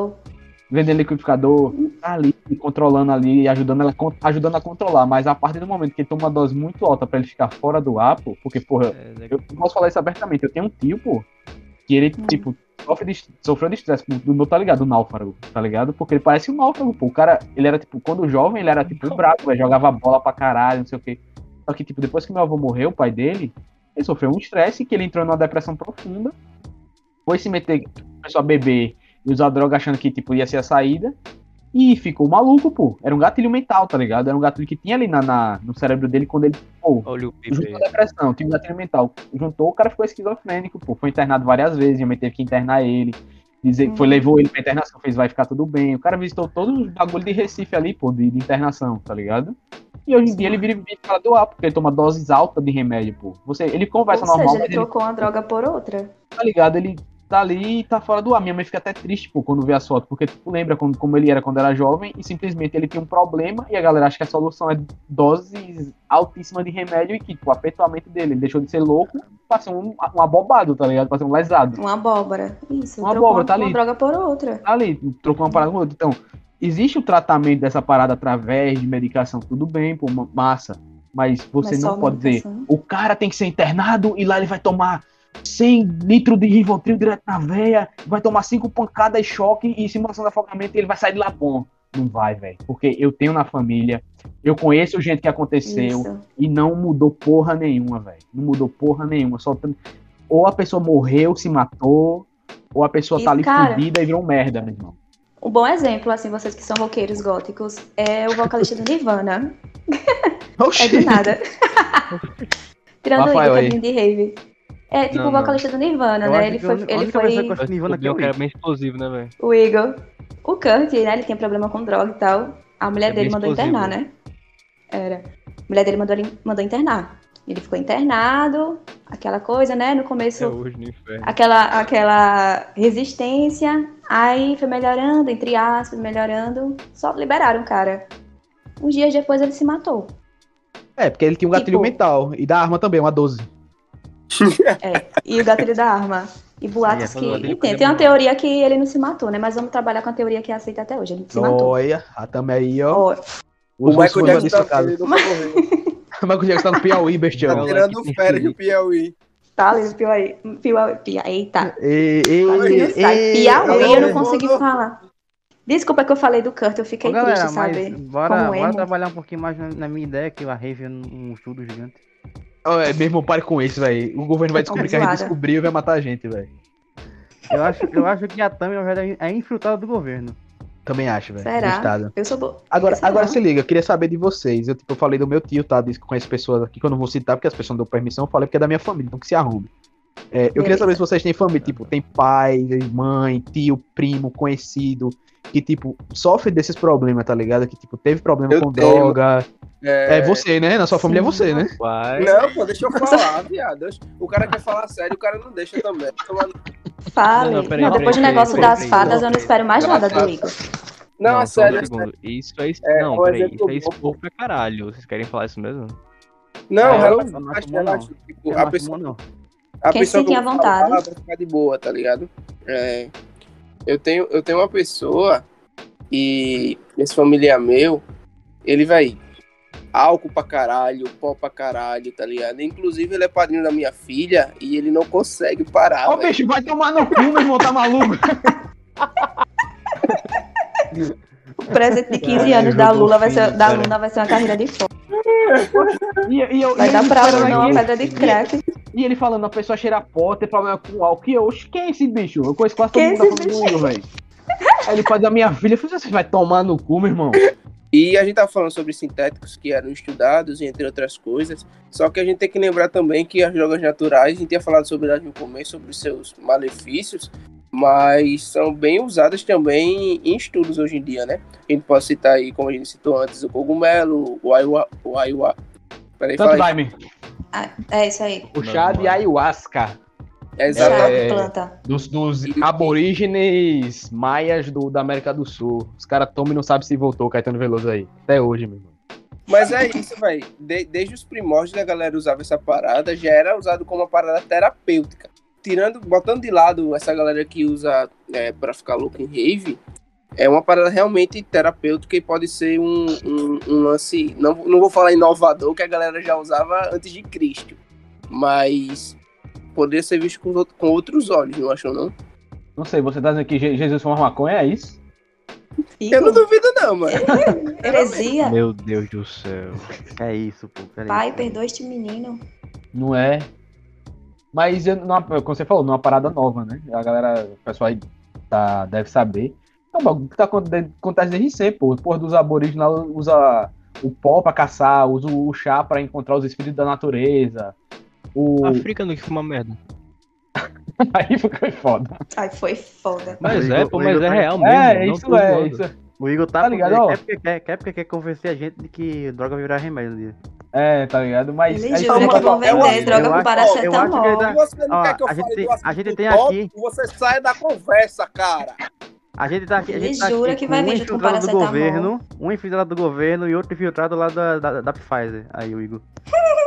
vendendo liquidificador, tá ali controlando ali, ajudando, ela, ajudando a controlar. Mas a partir do momento que ele toma uma dose muito alta para ele ficar fora do ar, pô, porque, porra, é, eu posso falar isso abertamente. Eu tenho um tio, pô, que ele, hum. tipo, sofre de, sofreu de estresse do meu, tá ligado? Do náufrago, tá ligado? Porque ele parece um náufrago, pô. O cara, ele era, tipo, quando jovem, ele era, tipo, bravo, véio, jogava bola pra caralho, não sei o quê. Só que, tipo, depois que meu avô morreu, o pai dele, ele sofreu um estresse que ele entrou numa depressão profunda, foi se meter, começou a beber e usar droga achando que, tipo, ia ser a saída. E ficou maluco, pô. Era um gatilho mental, tá ligado? Era um gatilho que tinha ali na, na no cérebro dele quando ele, pô, Olha o juntou a depressão, tinha um gatilho mental. Juntou, o cara ficou esquizofrênico, pô. Foi internado várias vezes, minha mãe teve que internar ele. Dizer, foi, levou ele pra internação, fez, vai ficar tudo bem. O cara visitou todos os bagulhos de Recife ali, pô, de, de internação, tá ligado? E hoje em dia ele vira e fala do ar, porque ele toma doses altas de remédio, pô. Você, ele conversa Ou normal. Seja, ele trocou ele... uma droga por outra. Tá ligado? Ele tá ali e tá fora do ar. Minha mãe fica até triste, pô, quando vê as fotos, porque, tipo, lembra como, como ele era quando era jovem e simplesmente ele tinha um problema e a galera acha que a solução é doses altíssimas de remédio e que, tipo, o afetuamento dele, ele deixou de ser louco pra ser um, um abobado, tá ligado? Pra ser um lesado. Uma abóbora. Isso, uma abóbora, tá ali. Uma droga por outra. Tá ali, trocou uma parada por outra. Então, existe o tratamento dessa parada através de medicação, tudo bem, pô, massa. Mas você mas não pode dizer, o cara tem que ser internado e lá ele vai tomar 100 litros de Rivotril direto na veia, vai tomar cinco pancadas e choque e simulação de afogamento e ele vai sair de lá bom. Não vai, velho. Porque eu tenho na família, eu conheço o jeito que aconteceu Isso. e não mudou porra nenhuma, velho. Não mudou porra nenhuma. Só ou a pessoa morreu, se matou, ou a pessoa tá ali cara, fudida e virou merda, meu irmão. Um bom exemplo, assim, vocês que são roqueiros góticos, é o vocalista do Nirvana. é do nada. Tirando Rafael, o Igor, de rave. É, tipo não, o vocalista do Nirvana, né? Ele foi. Ele foi... Nirvana que era bem explosivo, né, velho? O Igor. O Kurt, né? Ele tem problema com droga e tal. A mulher é dele mandou explosivo. internar, né? Era. A mulher dele mandou, mandou internar. Ele ficou internado, aquela coisa, né? No começo, É hoje no inferno. aquela, aquela resistência. Aí foi melhorando, entre aspas, melhorando. Só liberaram o cara. Uns dias depois ele se matou. É, porque ele tinha um gatilho Tipo- mental. E da arma também, uma 12. É, e o gatilho da arma. E boatos essa que. E tem, tem uma teoria que ele não se matou, né? Mas vamos trabalhar com a teoria que é aceita até hoje. Ele se matou. Olha, a também aí, ó. Ó, O Os Michael Jackson tá, nunca morreu. O Michael Jackson tá no Piauí, bestial. Tá Não, tirando férias do Piauí. tá ali no Piauí. Piauí. Piauí. Eita. E, e, não e- Piauí, eu não consegui falar. Desculpa que eu falei do Kurt, eu fiquei Ô, galera, triste, mas sabe? bora, Como bora trabalhar um pouquinho mais na, na minha ideia, que a Rave é um estudo gigante. Ó, é, meu irmão, pare com isso, velho. O governo vai descobrir que a gente descobriu e vai matar a gente, velho. Eu acho, eu acho que a Tami, é infiltrada do governo. Também acho, velho. Será? Gostado. Eu sou boa. Agora, Será? agora se liga, eu queria saber de vocês. Eu, tipo, eu falei do meu tio, tá? Disse que conhece pessoas aqui que eu não vou citar porque as pessoas não dão permissão. Eu falei porque é da minha família, então que se arrume. É, eu queria saber se vocês têm família, tipo, tem pai, mãe, tio, primo, conhecido, que, tipo, sofre desses problemas, tá ligado? Que, tipo, teve problema Eu com tenho. droga. É... É você, né? Na sua família é você, né? Vai. Não, pô, deixa eu falar, viado. O cara quer falar sério, o cara não deixa também. Toma no- Fale. Não, Não, não, peraí, depois do negócio peraí, das peraí. fadas, eu não espero mais nada do. Igor. Não, é só um sério. é segundo. Isso é. É, não, um peraí. exemplo Isso é expor pra caralho. Vocês querem falar isso mesmo? Não, É, não relaxa, acho não. relaxa. Tipo, a não pessoa, não. a Quem pessoa se sentir eu vou à vontade. falar vai ficar de boa, tá ligado? É, eu, tenho, eu tenho uma pessoa e esse familiar meu, ele vai álcool pra caralho, pó pra caralho, tá ligado? Inclusive ele é padrinho da minha filha e ele não consegue parar, Ó, velho. bicho, vai tomar no cu, meu irmão, tá maluco? O presente de 15 Ai, anos da Lula vai ser, da. Luna vai ser uma carreira de fogo. E, e eu, Vai e dar pra Luna uma pedra de crack. E ele falando, a pessoa cheira pó, tem problema com álcool. E eu, "Oxe, quem é esse bicho? Eu conheço quase todo Quem é mundo da família velho. Aí ele faz a minha filha, você vai tomar no cu, meu irmão. E a gente tava falando sobre sintéticos que eram estudados, entre outras coisas. Só que a gente tem que lembrar também que as drogas naturais, a gente tinha falado sobre elas no começo, sobre os seus malefícios, mas são bem usadas também em estudos hoje em dia, né? A gente pode citar aí, como a gente citou antes, o cogumelo, o aiwa... Peraí, Tanto vai, Ah, é isso aí. O chá de ayahuasca. É exatamente. planta. Dos, dos aborígenes maias do, da América do Sul. Os caras tomam e não sabem se voltou, Caetano Veloso aí. Até hoje, meu irmão. Mas é isso, velho. De- desde os primórdios a galera usava essa parada, já era usado como uma parada terapêutica. Tirando, botando de lado essa galera que usa é, para ficar louco em rave, é uma parada realmente terapêutica e pode ser um, um, um lance. Não, não vou falar inovador, que a galera já usava antes de Cristo. Mas poderia ser visto com, com outros olhos, não achou, não? Não sei, você tá dizendo que Je- Jesus foi uma maconha, é isso? Eu não duvido, não, mano. heresia. Meu Deus do céu. É isso, pô. peraí. Pai, perdoa este menino. Não é. Mas, eu, não, como você falou, não é uma parada nova, né? A galera, o pessoal aí tá, deve saber. É um bagulho que tá, aconte- acontece desde sempre, pô. Porra dos aborígenes lá usa o pó pra caçar, usa o chá pra encontrar os espíritos da natureza. O... Africano que fuma merda. Aí foi foda. Ai, foi foda. Mas é, pô, mas Igor é tá- real mesmo. É, não isso é, isso é. O Igor tá, Tá ligado, quer, porque quer, quer porque quer convencer a gente de que droga vai virar remédio dia. É, tá ligado? Mas. Ele aí jura que vão vender droga com paracetamol. Se você não Ó, quer que eu a gente fale tem- do assunto a gente tem top, aqui- você saia da conversa, cara. A gente tá aqui, a gente tá jura aqui que vai um vir infiltrado do governo, um infiltrado do governo e outro infiltrado lá da, da, da Pfizer. Aí, o Igor.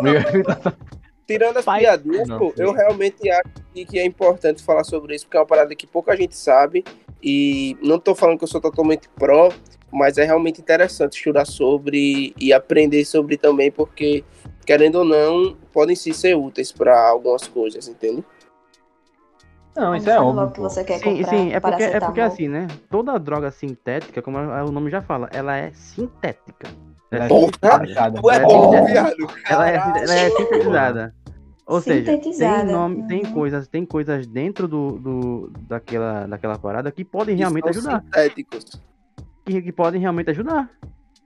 Tirando as Pai- piadinhas, pô, eu realmente acho que- que é importante falar sobre isso, porque é uma parada que pouca gente sabe. E não tô falando que eu sou totalmente pró, mas é realmente interessante estudar sobre e aprender sobre também, porque, querendo ou não, podem sim ser úteis para algumas coisas, entende? Não, isso é óbvio. que você quer Sim, comprar sim, é porque, é porque assim, né? Toda droga sintética, como o nome já fala, ela é sintética. Ela é Porra! fabricada. Tu é É, bom, é. viado. Ela é, Caralho. ela é sintetizada. Ou seja, tem, Sintetizada. nome, tem, Uhum. coisas, tem coisas dentro do, do, daquela, daquela parada que podem realmente ajudar. Sintéticos. Que, que podem realmente ajudar.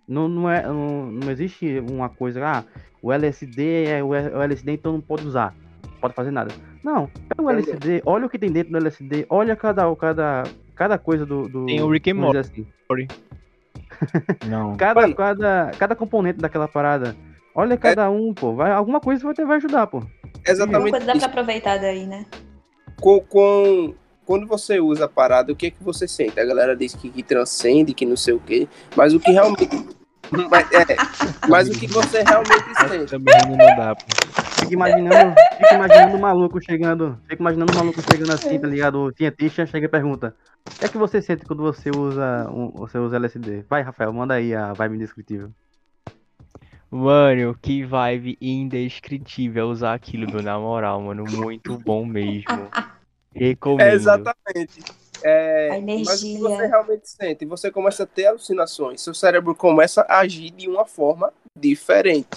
Não, não, é, não, não existe uma coisa, ah, o LSD é o LSD, então não pode usar. Não pode fazer nada. Não, pega o? LSD, olha o que tem dentro do LSD, olha cada, cada, cada coisa do. do Tem o Rick and dizer assim. Não. Cada, cada, cada componente daquela parada. Olha cada um, pô. Vai, alguma coisa vai, ter, vai ajudar, pô. Alguma Exatamente. coisa dá pra aproveitar daí, né? com, com- quando você usa a parada, o que é que você sente? A galera diz que, que transcende, que não sei o quê, mas o que realmente. Mas, é, mas o que você realmente sente? Também não dá, pô. Fica imaginando, fica imaginando o maluco chegando. Fica imaginando o maluco chegando assim, tá ligado? O cientista chega e pergunta. O que é que você sente quando você usa, um, você usa LSD? Vai, Rafael, manda aí a vibe indescritível. Mano, que vibe indescritível usar aquilo, meu, na moral, mano. Muito bom mesmo. Recomendo. É, exatamente. É, A mas o que energia. você realmente sente? Você começa a ter alucinações, seu cérebro começa a agir de uma forma diferente.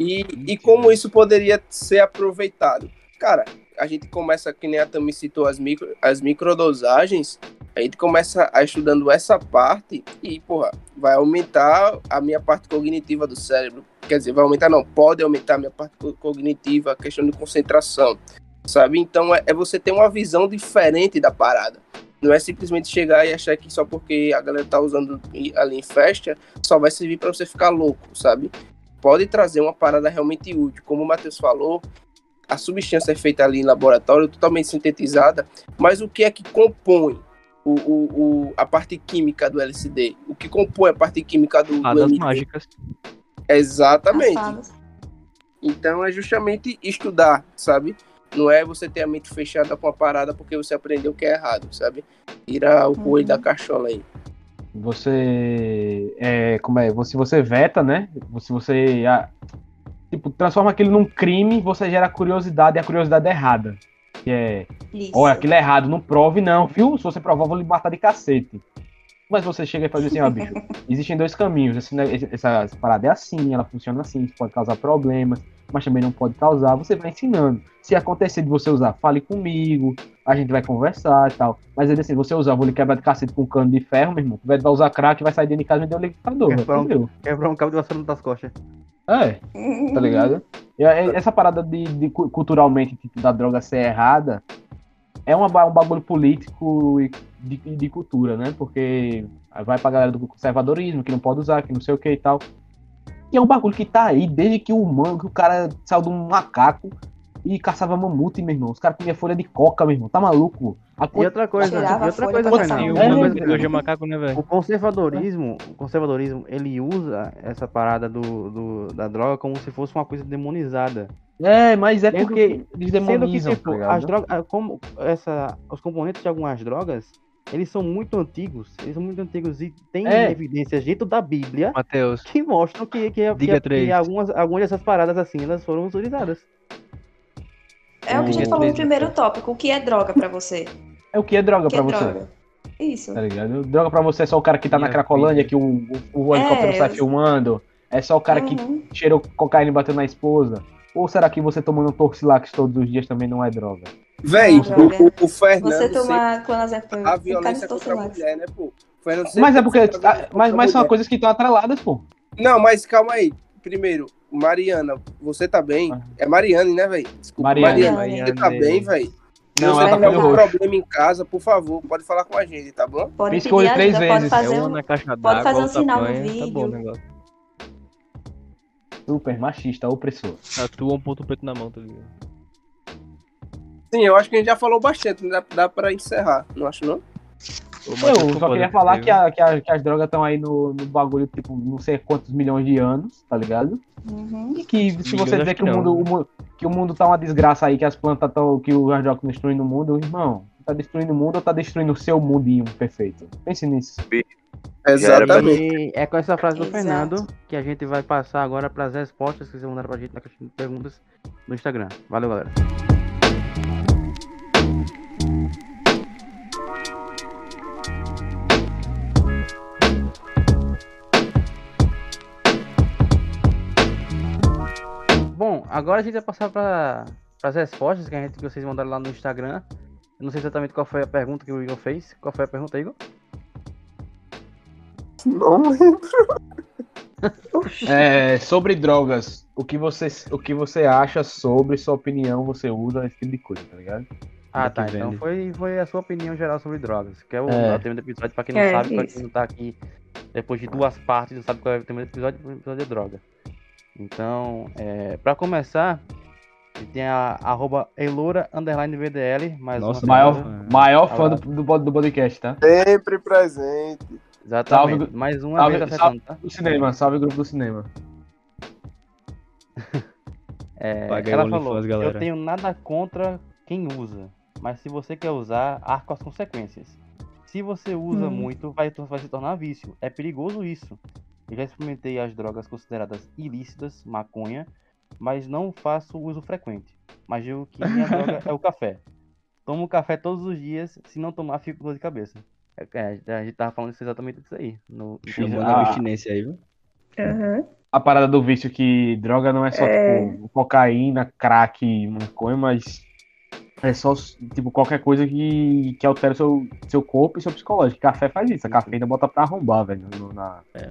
E, e como velho. isso poderia ser aproveitado? Cara, a gente começa, que nem a Tami citou, as, micro, as microdosagens, a gente começa a estudando essa parte e, porra, vai aumentar a minha parte cognitiva do cérebro. Quer dizer, vai aumentar não, pode aumentar a minha parte co- cognitiva, a questão de concentração, sabe? Então é, é você ter uma visão diferente da parada. Não é simplesmente chegar e achar que só porque a galera tá usando ali em festa, só vai servir para você ficar louco, sabe? Pode trazer uma parada realmente útil. Como o Matheus falou, a substância é feita ali em laboratório, totalmente sintetizada, mas o que é que compõe o, o, o- a parte química do LSD? O que compõe a parte química do, do Fadas MD? mágicas. Exatamente. Então é justamente estudar, sabe? Não é você ter a mente fechada com a parada porque você aprendeu que é errado, sabe? Tira o coelho Uhum. da cachola aí. Você. É, como é? Se você veta, né? Se você. ah, tipo, transforma aquilo num crime, você gera curiosidade e a curiosidade é errada. Que é. Isso. Olha, aquilo é errado, não prove, não, viu? Se você provar, eu vou lhe matar de cacete. Mas você chega e faz assim, ó, bicho. Existem dois caminhos. Esse essa, essa parada é assim, ela funciona assim, pode causar problemas, mas também não pode causar. Você vai ensinando. Se acontecer de você usar, fale comigo, a gente vai conversar e tal. Mas ele assim, você usar, vou lhe quebrar de cacete com um cano de ferro, meu irmão. Vai usar crack, vai sair dentro de casa e me deu um liquidificador, pronto. entendeu? Quebrar um cabo de vassoura das costas. É, tá ligado? E essa parada de, de cu- culturalmente tipo, da droga ser errada é uma, um bagulho político e de, de cultura, né? Porque vai pra galera do conservadorismo, que não pode usar, que não sei o que e tal. E é um bagulho que tá aí desde que o humano, que o cara saiu de um macaco e caçava mamute, meu irmão. Os caras comiam folha de coca, meu irmão. Tá maluco? A E co- outra coisa, e outra coisa, E Fernando. o É, é macaco, né, velho? O conservadorismo, o conservadorismo, ele usa essa parada do, do- da droga como se fosse uma coisa demonizada. É, mas é Sendo porque que- eles Sendo que, demonizam, tipo, tá as drogas, como essa, os componentes de algumas drogas, eles são muito antigos, eles são muito antigos e tem É. evidências dentro da Bíblia Matheus, que mostram que, que, Diga que, que algumas, algumas dessas paradas assim, elas foram utilizadas. É o que a gente falou no primeiro tópico. O que é droga pra você? É o que é droga que pra é você? droga? Isso. Tá ligado? Droga pra você é só o cara que tá na Cracolândia, filha. que o, o, o helicóptero É, sai eu- filmando. É só o cara que Uhum. cheirou cocaína e bateu na esposa. Ou será que você tomando Torcilax todos os dias também não é droga? Véi, droga. o, o, o Fernando Você tomar clonazepam. a violência contra a mulher, né, pô? Mas é porque. Mas, mas são coisas que estão atreladas, pô. Não, mas calma aí. Primeiro, Mariana, você tá bem? Ah. É Mariane, né, velho? Desculpa, Mariane. Mariane. Você tá bem, velho? Não, você tá tá com problema em casa, por favor, pode falar com a gente, tá bom? Pode pedir três pode vezes, fazer é um... uma na caixa pode fazer um sinal no apanha, Tá bom o vídeo. negócio. Super machista, opressor. Atua um ponto preto na mão, tá ligado? Sim, eu acho que a gente já falou bastante, dá, dá pra encerrar, não acho não? Eu Matheus, só queria falar que, a- que a- que as drogas estão aí no, no bagulho, tipo, não sei quantos milhões de anos, tá ligado? Uhum. E que se Milhões, você dizer que o, mundo, né? o que o mundo tá uma desgraça aí, que as plantas estão. que o as drogas estão destruindo o mundo, irmão, tá destruindo o mundo ou tá destruindo o seu mundinho perfeito? Pense nisso. Exatamente. E é com essa frase do Exato. Fernando que a gente vai passar agora para as respostas que vocês mandaram pra gente na caixinha de perguntas no Instagram. Valeu, galera. Bom, agora a gente vai passar para as respostas que, a gente, que vocês mandaram lá no Instagram. Eu não sei exatamente qual foi a pergunta que o Igor fez. Qual foi a pergunta, Igor? Não, É, sobre drogas, o que, você, o que você acha sobre sua opinião, você usa esse tipo de coisa, tá ligado? Ah, tá. vende. Então foi, foi a sua opinião geral sobre drogas. Que é o, É. o tema do episódio, pra quem não É, sabe, pra isso. quem não tá aqui depois de duas partes, não sabe qual é o tema do episódio, o episódio é droga. Então, é, para começar, tem a arroba Eloura underline VDL. Mais Nossa, maior, maior fã do, do, do podcast, tá? Sempre presente. Exatamente. Salve, mais uma salve, vez salve tá? do cinema, salve grupo do cinema. é, ela falou, fãs, eu tenho nada contra quem usa, mas se você quer usar, arco as consequências. Se você usa hum. muito, vai, vai se tornar vício. É perigoso isso. Eu já experimentei as drogas consideradas ilícitas, maconha, mas não faço uso frequente. Mas o que minha droga é o café. Tomo café todos os dias, se não tomar, fico com dor de cabeça. É, é a gente tava falando exatamente disso aí. No, Chamando a abstinência aí, viu? Uhum. A parada do vício que droga não é só é... tipo cocaína, crack, maconha, mas é só, tipo, qualquer coisa que, que altere seu, seu corpo e seu psicológico. Café faz isso. A cafeína bota pra arrombar, velho, no, na, é,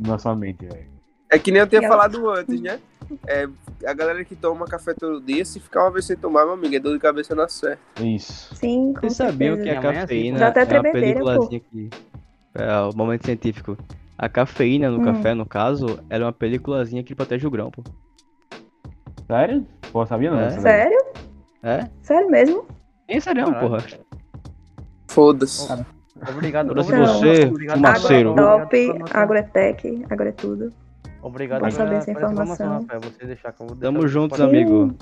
na sua mente, velho. É que nem eu tinha falado antes, né? É, a galera que toma café todo dia, se ficar uma vez sem tomar, meu amigo, é dor de cabeça na certa. Isso. Sim, com Vocês sabiam que a assim, cafeína é uma peliculazinha que... É, o momento científico. A cafeína no hum. café, no caso, era uma peliculazinha que protege o grão, pô. Sério? Pô, sabia não? É. Sério? É? Sério mesmo? É sério, porra. Foda-se. Obrigado. Pra você, fumaceiro. Top, agrotec, agrotudo. Obrigado por saber essa informação. Você deixar que eu vou Tamo juntos, amigo.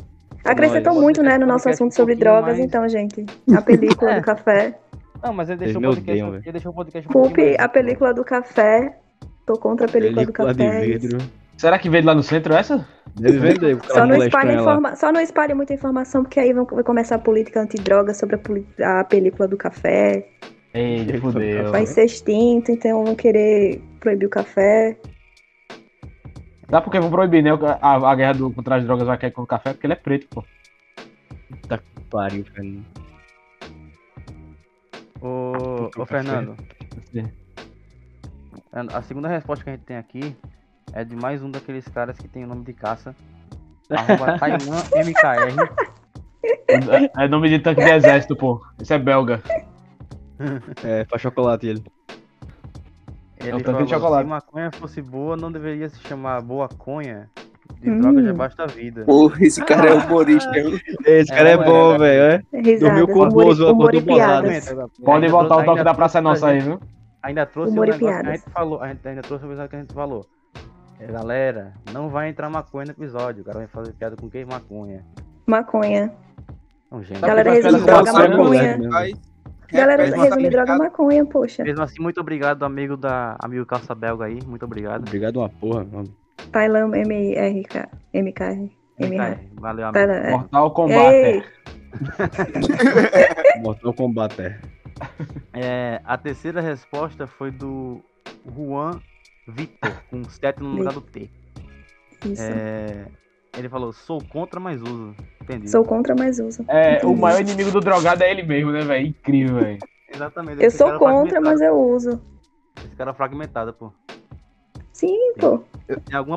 Acrescentou Nós. muito, né, no nosso assunto sobre um drogas, mais... então, gente. A película do café. Não, mas ele deixou, o podcast, ele deixou o podcast um Culpe a película do café. Tô contra a película, película do café. De vidro. Será que veio lá no centro essa? Deve vender. Só não, espalhe informa... Só não espalhe muita informação, porque aí vai começar a política antidroga sobre a, poli... a película do café. Ei, fudeu. Vai ser extinto, então vão querer proibir o café. Dá porque vão proibir, né? A, a guerra do, contra as drogas vai cair com o café porque ele é preto, pô. Tá que pariu, velho. Ô, ô Fernando. A segunda resposta que a gente tem aqui é de mais um daqueles caras que tem o nome de caça. Arroba Taiwan MKR. É, é nome de tanque de exército, pô. Esse é belga. É, faz chocolate ele. Ele é falou, de chocolate. se maconha fosse boa, não deveria se chamar boa conha. De hum. droga já basta a vida. Porra, esse cara é humorista. esse cara é, é bom, velho. É. Dormiu com o Bozo, acordou bolado. Pode voltar o toque da Praça Nossa aí, viu? Ainda trouxe o um negócio que a gente falou. A gente ainda trouxe o negócio que a gente falou. É, galera, não vai entrar maconha no episódio. O cara vai fazer piada com quem? Maconha. Maconha. Não, gente. Galera, resume droga maconha. Galera, resume droga maconha, poxa. Mesmo assim, muito obrigado, amigo da amigo Calça Belga aí. Muito obrigado. Obrigado uma porra, mano. Thailand MRK. MK. MR. Valeu, amigo. Thailand. Mortal Kombat. Mortal Kombat. É, a terceira resposta foi do Juan Vitor, com 7 no lugar do T. Isso. É, ele falou, sou contra, mas uso. Entendi. Sou contra, mas uso. É, Entendi. o maior inimigo do drogado é ele mesmo, né, velho? Incrível, velho. Exatamente. Eu sou contra, mas eu uso. Esse cara é fragmentado, pô. Sim, pô.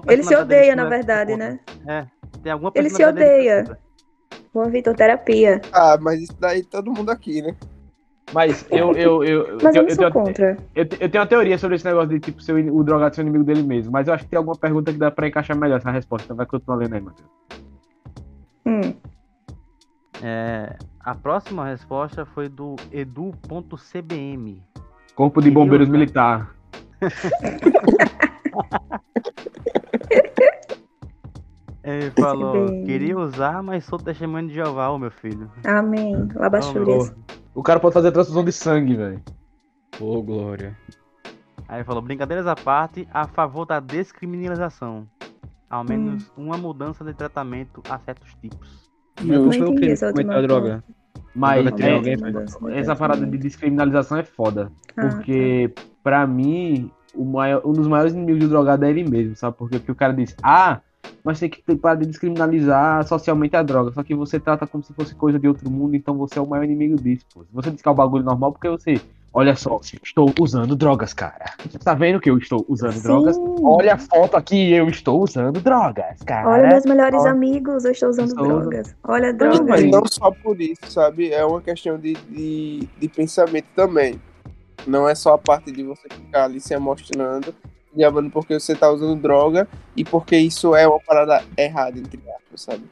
Ele se odeia, na verdade, né? É, tem alguma Ele se odeia. Bom, Vitor, terapia. Ah, mas isso daí todo mundo aqui, né? Mas eu. eu, eu mas eu, eu, eu, contra. Eu, eu, tenho uma teoria sobre esse negócio de tipo ser o drogado ser o inimigo dele mesmo. Mas eu acho que tem alguma pergunta que dá pra encaixar melhor essa resposta. Então vai continuar lendo aí, Matheus. Hum. É, a próxima resposta foi do edu.cbm. Corpo de Bombeiros Militar. Ele falou, queria usar, mas sou testemunho de Jeová, meu filho. Amém. Labachúrias. O cara pode fazer transfusão de sangue, velho. Ô, oh, glória. Aí ele falou, brincadeiras à parte, a favor da descriminalização. Ao menos hum. uma mudança de tratamento a certos tipos. Eu foi o crime a droga. Mas é, alguém essa parada de descriminalização é foda. Ah, porque, tá. pra mim, o maior, um dos maiores inimigos do drogado é ele mesmo, sabe? Porque, porque o cara diz, ah, mas tem que parar de descriminalizar socialmente a droga. Só que você trata como se fosse coisa de outro mundo, então você é o maior inimigo disso, pô. Você diz que é o bagulho normal porque você. Olha só, estou usando drogas, cara. Você tá vendo que eu estou usando Sim. drogas? Olha a foto aqui, eu estou usando drogas, cara. Olha meus melhores Olha. amigos, eu estou usando estou drogas. Olha drogas. Mas não só por isso, sabe? É uma questão de, de, de pensamento também. Não é só a parte de você ficar ali se emocionando diabando porque você tá usando droga e porque isso é uma parada errada, entre aspas, sabe?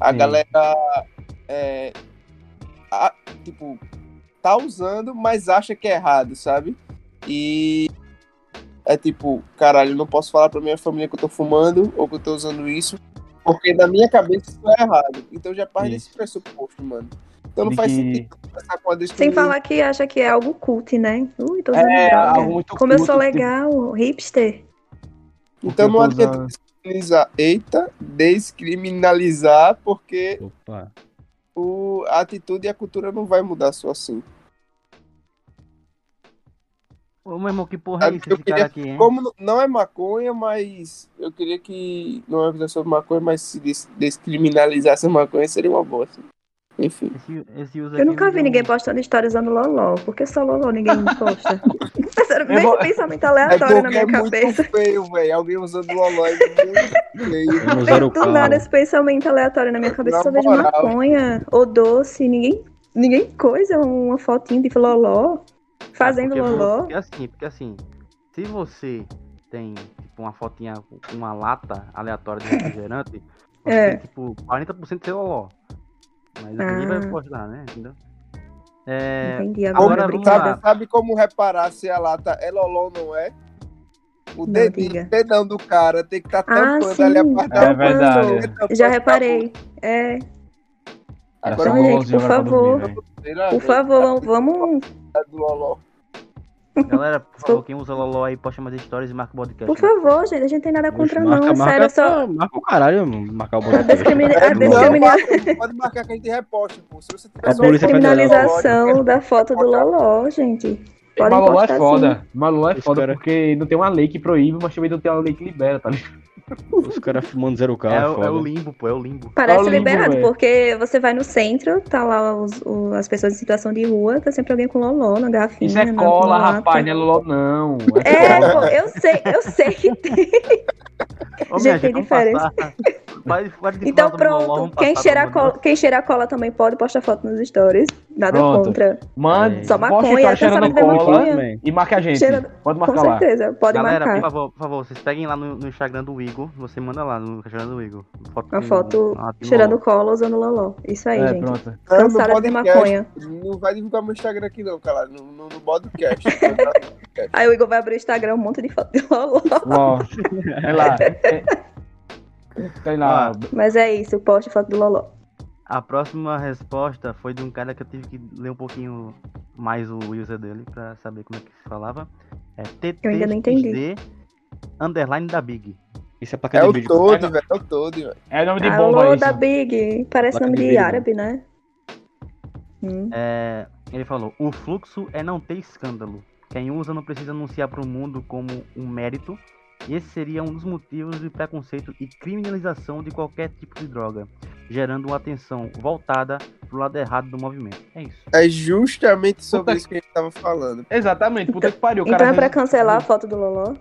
A Sim. galera, é, a, tipo, tá usando, mas acha que é errado, sabe? E é tipo, caralho, eu não posso falar pra minha família que eu tô fumando ou que eu tô usando isso, porque na minha cabeça isso é errado. Então já parte desse pressuposto, mano. Então não faz que... sentido começar com a Sem falar que acha que é algo cult, né? Ui, tô usando é, droga. Algo muito Como cult, eu sou legal, tipo... hipster. Então não adianta descriminalizar. Eita, descriminalizar, porque o, a atitude e a cultura não vai mudar só assim. Ô, meu irmão, que porra é isso esse queria, cara aqui, hein? Como não é maconha, mas eu queria que não é sobre maconha, mas se descriminalizasse a maconha seria uma boa. Assim. Enfim. Esse, esse eu nunca vi ninguém postando história usando Loló, porque só Loló ninguém posta. Era bem vou... pensamento aleatório é na minha é cabeça. Muito feio, velho. Alguém usando Loló é muito feio. Do nada esse pensamento aleatório na minha cabeça, na só vejo maconha ou doce, ninguém, ninguém coisa, uma fotinho de Loló. Fazendo porque, loló? Porque assim, porque assim, se você tem tipo, uma fotinha com uma lata aleatória de refrigerante, você é. tem tipo 40% de seu loló. Mas ah. ninguém vai postar, né? Entendeu? É, Entendi, agora, agora sabe, sabe como reparar se a lata é loló ou não é? O não, dedinho, dedão do cara tem que estar tá tampando ah, ali a parte É verdade. Já reparei. É. Agora, então, gente, por favor, por favor, vamos Loló. Galera, por favor, quem usa Loló aí, posta mais histórias e marca o podcast. Por favor, gente, a gente tem nada contra Oxe, marca, não, marca, sério, só... Marca o caralho, marcar o podcast. A, discrimina... Pode marcar que a gente reposte, pô. Se você a descriminalização da foto do Loló, gente. Pode Maloló é foda. Maloló é foda porque não tem uma lei que proíbe, mas também não tem uma lei que libera, tá ligado? Os caras fumando zero carro. É, é, o limbo, pô, é o limbo. Parece é o limbo, liberado, véio. porque você vai no centro, tá lá os, os, as pessoas em situação de rua, tá sempre alguém com loló na garrafinha. Isso é cola, rapaz, não é loló, não. É, é pô, eu sei, eu sei que tem. Ô, gente, tem diferença. Então pronto, quem cheira, cola, quem cheira cola também pode postar foto nos stories. Nada pronto. contra. Mande, só maconha, tá cheirando cola e marca a gente. Cheira... Pode marcar Com lá. Com certeza, pode Galera, marcar. por favor, por favor, vocês peguem lá no, no Instagram do Igor, você manda lá no Instagram do Igor. Foto a foto cheirando cola usando loló. Isso aí, é, gente. Pronto. Cansada de maconha. Não vai divulgar meu Instagram aqui não, cara. No, no, no podcast. aí o Igor vai abrir o Instagram, um monte de foto de loló. Ó, é lá. Sei lá. Mas é isso, poste foto do Loló. A próxima resposta foi de um cara que eu tive que ler um pouquinho mais o user dele pra saber como é que se falava. É TTXD underline da Big. Isso é pra É o todo, velho. É o todo, velho. É nome de bomba Alô, da Big. Parece nome de, de árabe, né? Hum. É, ele falou: o fluxo é não ter escândalo. Quem usa não precisa anunciar para o mundo como um mérito, esse seria um dos motivos de preconceito e criminalização de qualquer tipo de droga, gerando uma atenção voltada pro lado errado do movimento. É isso. É justamente sobre puta isso que a gente tava falando. Exatamente, puta que pariu. Então é pra cancelar a foto do Loló?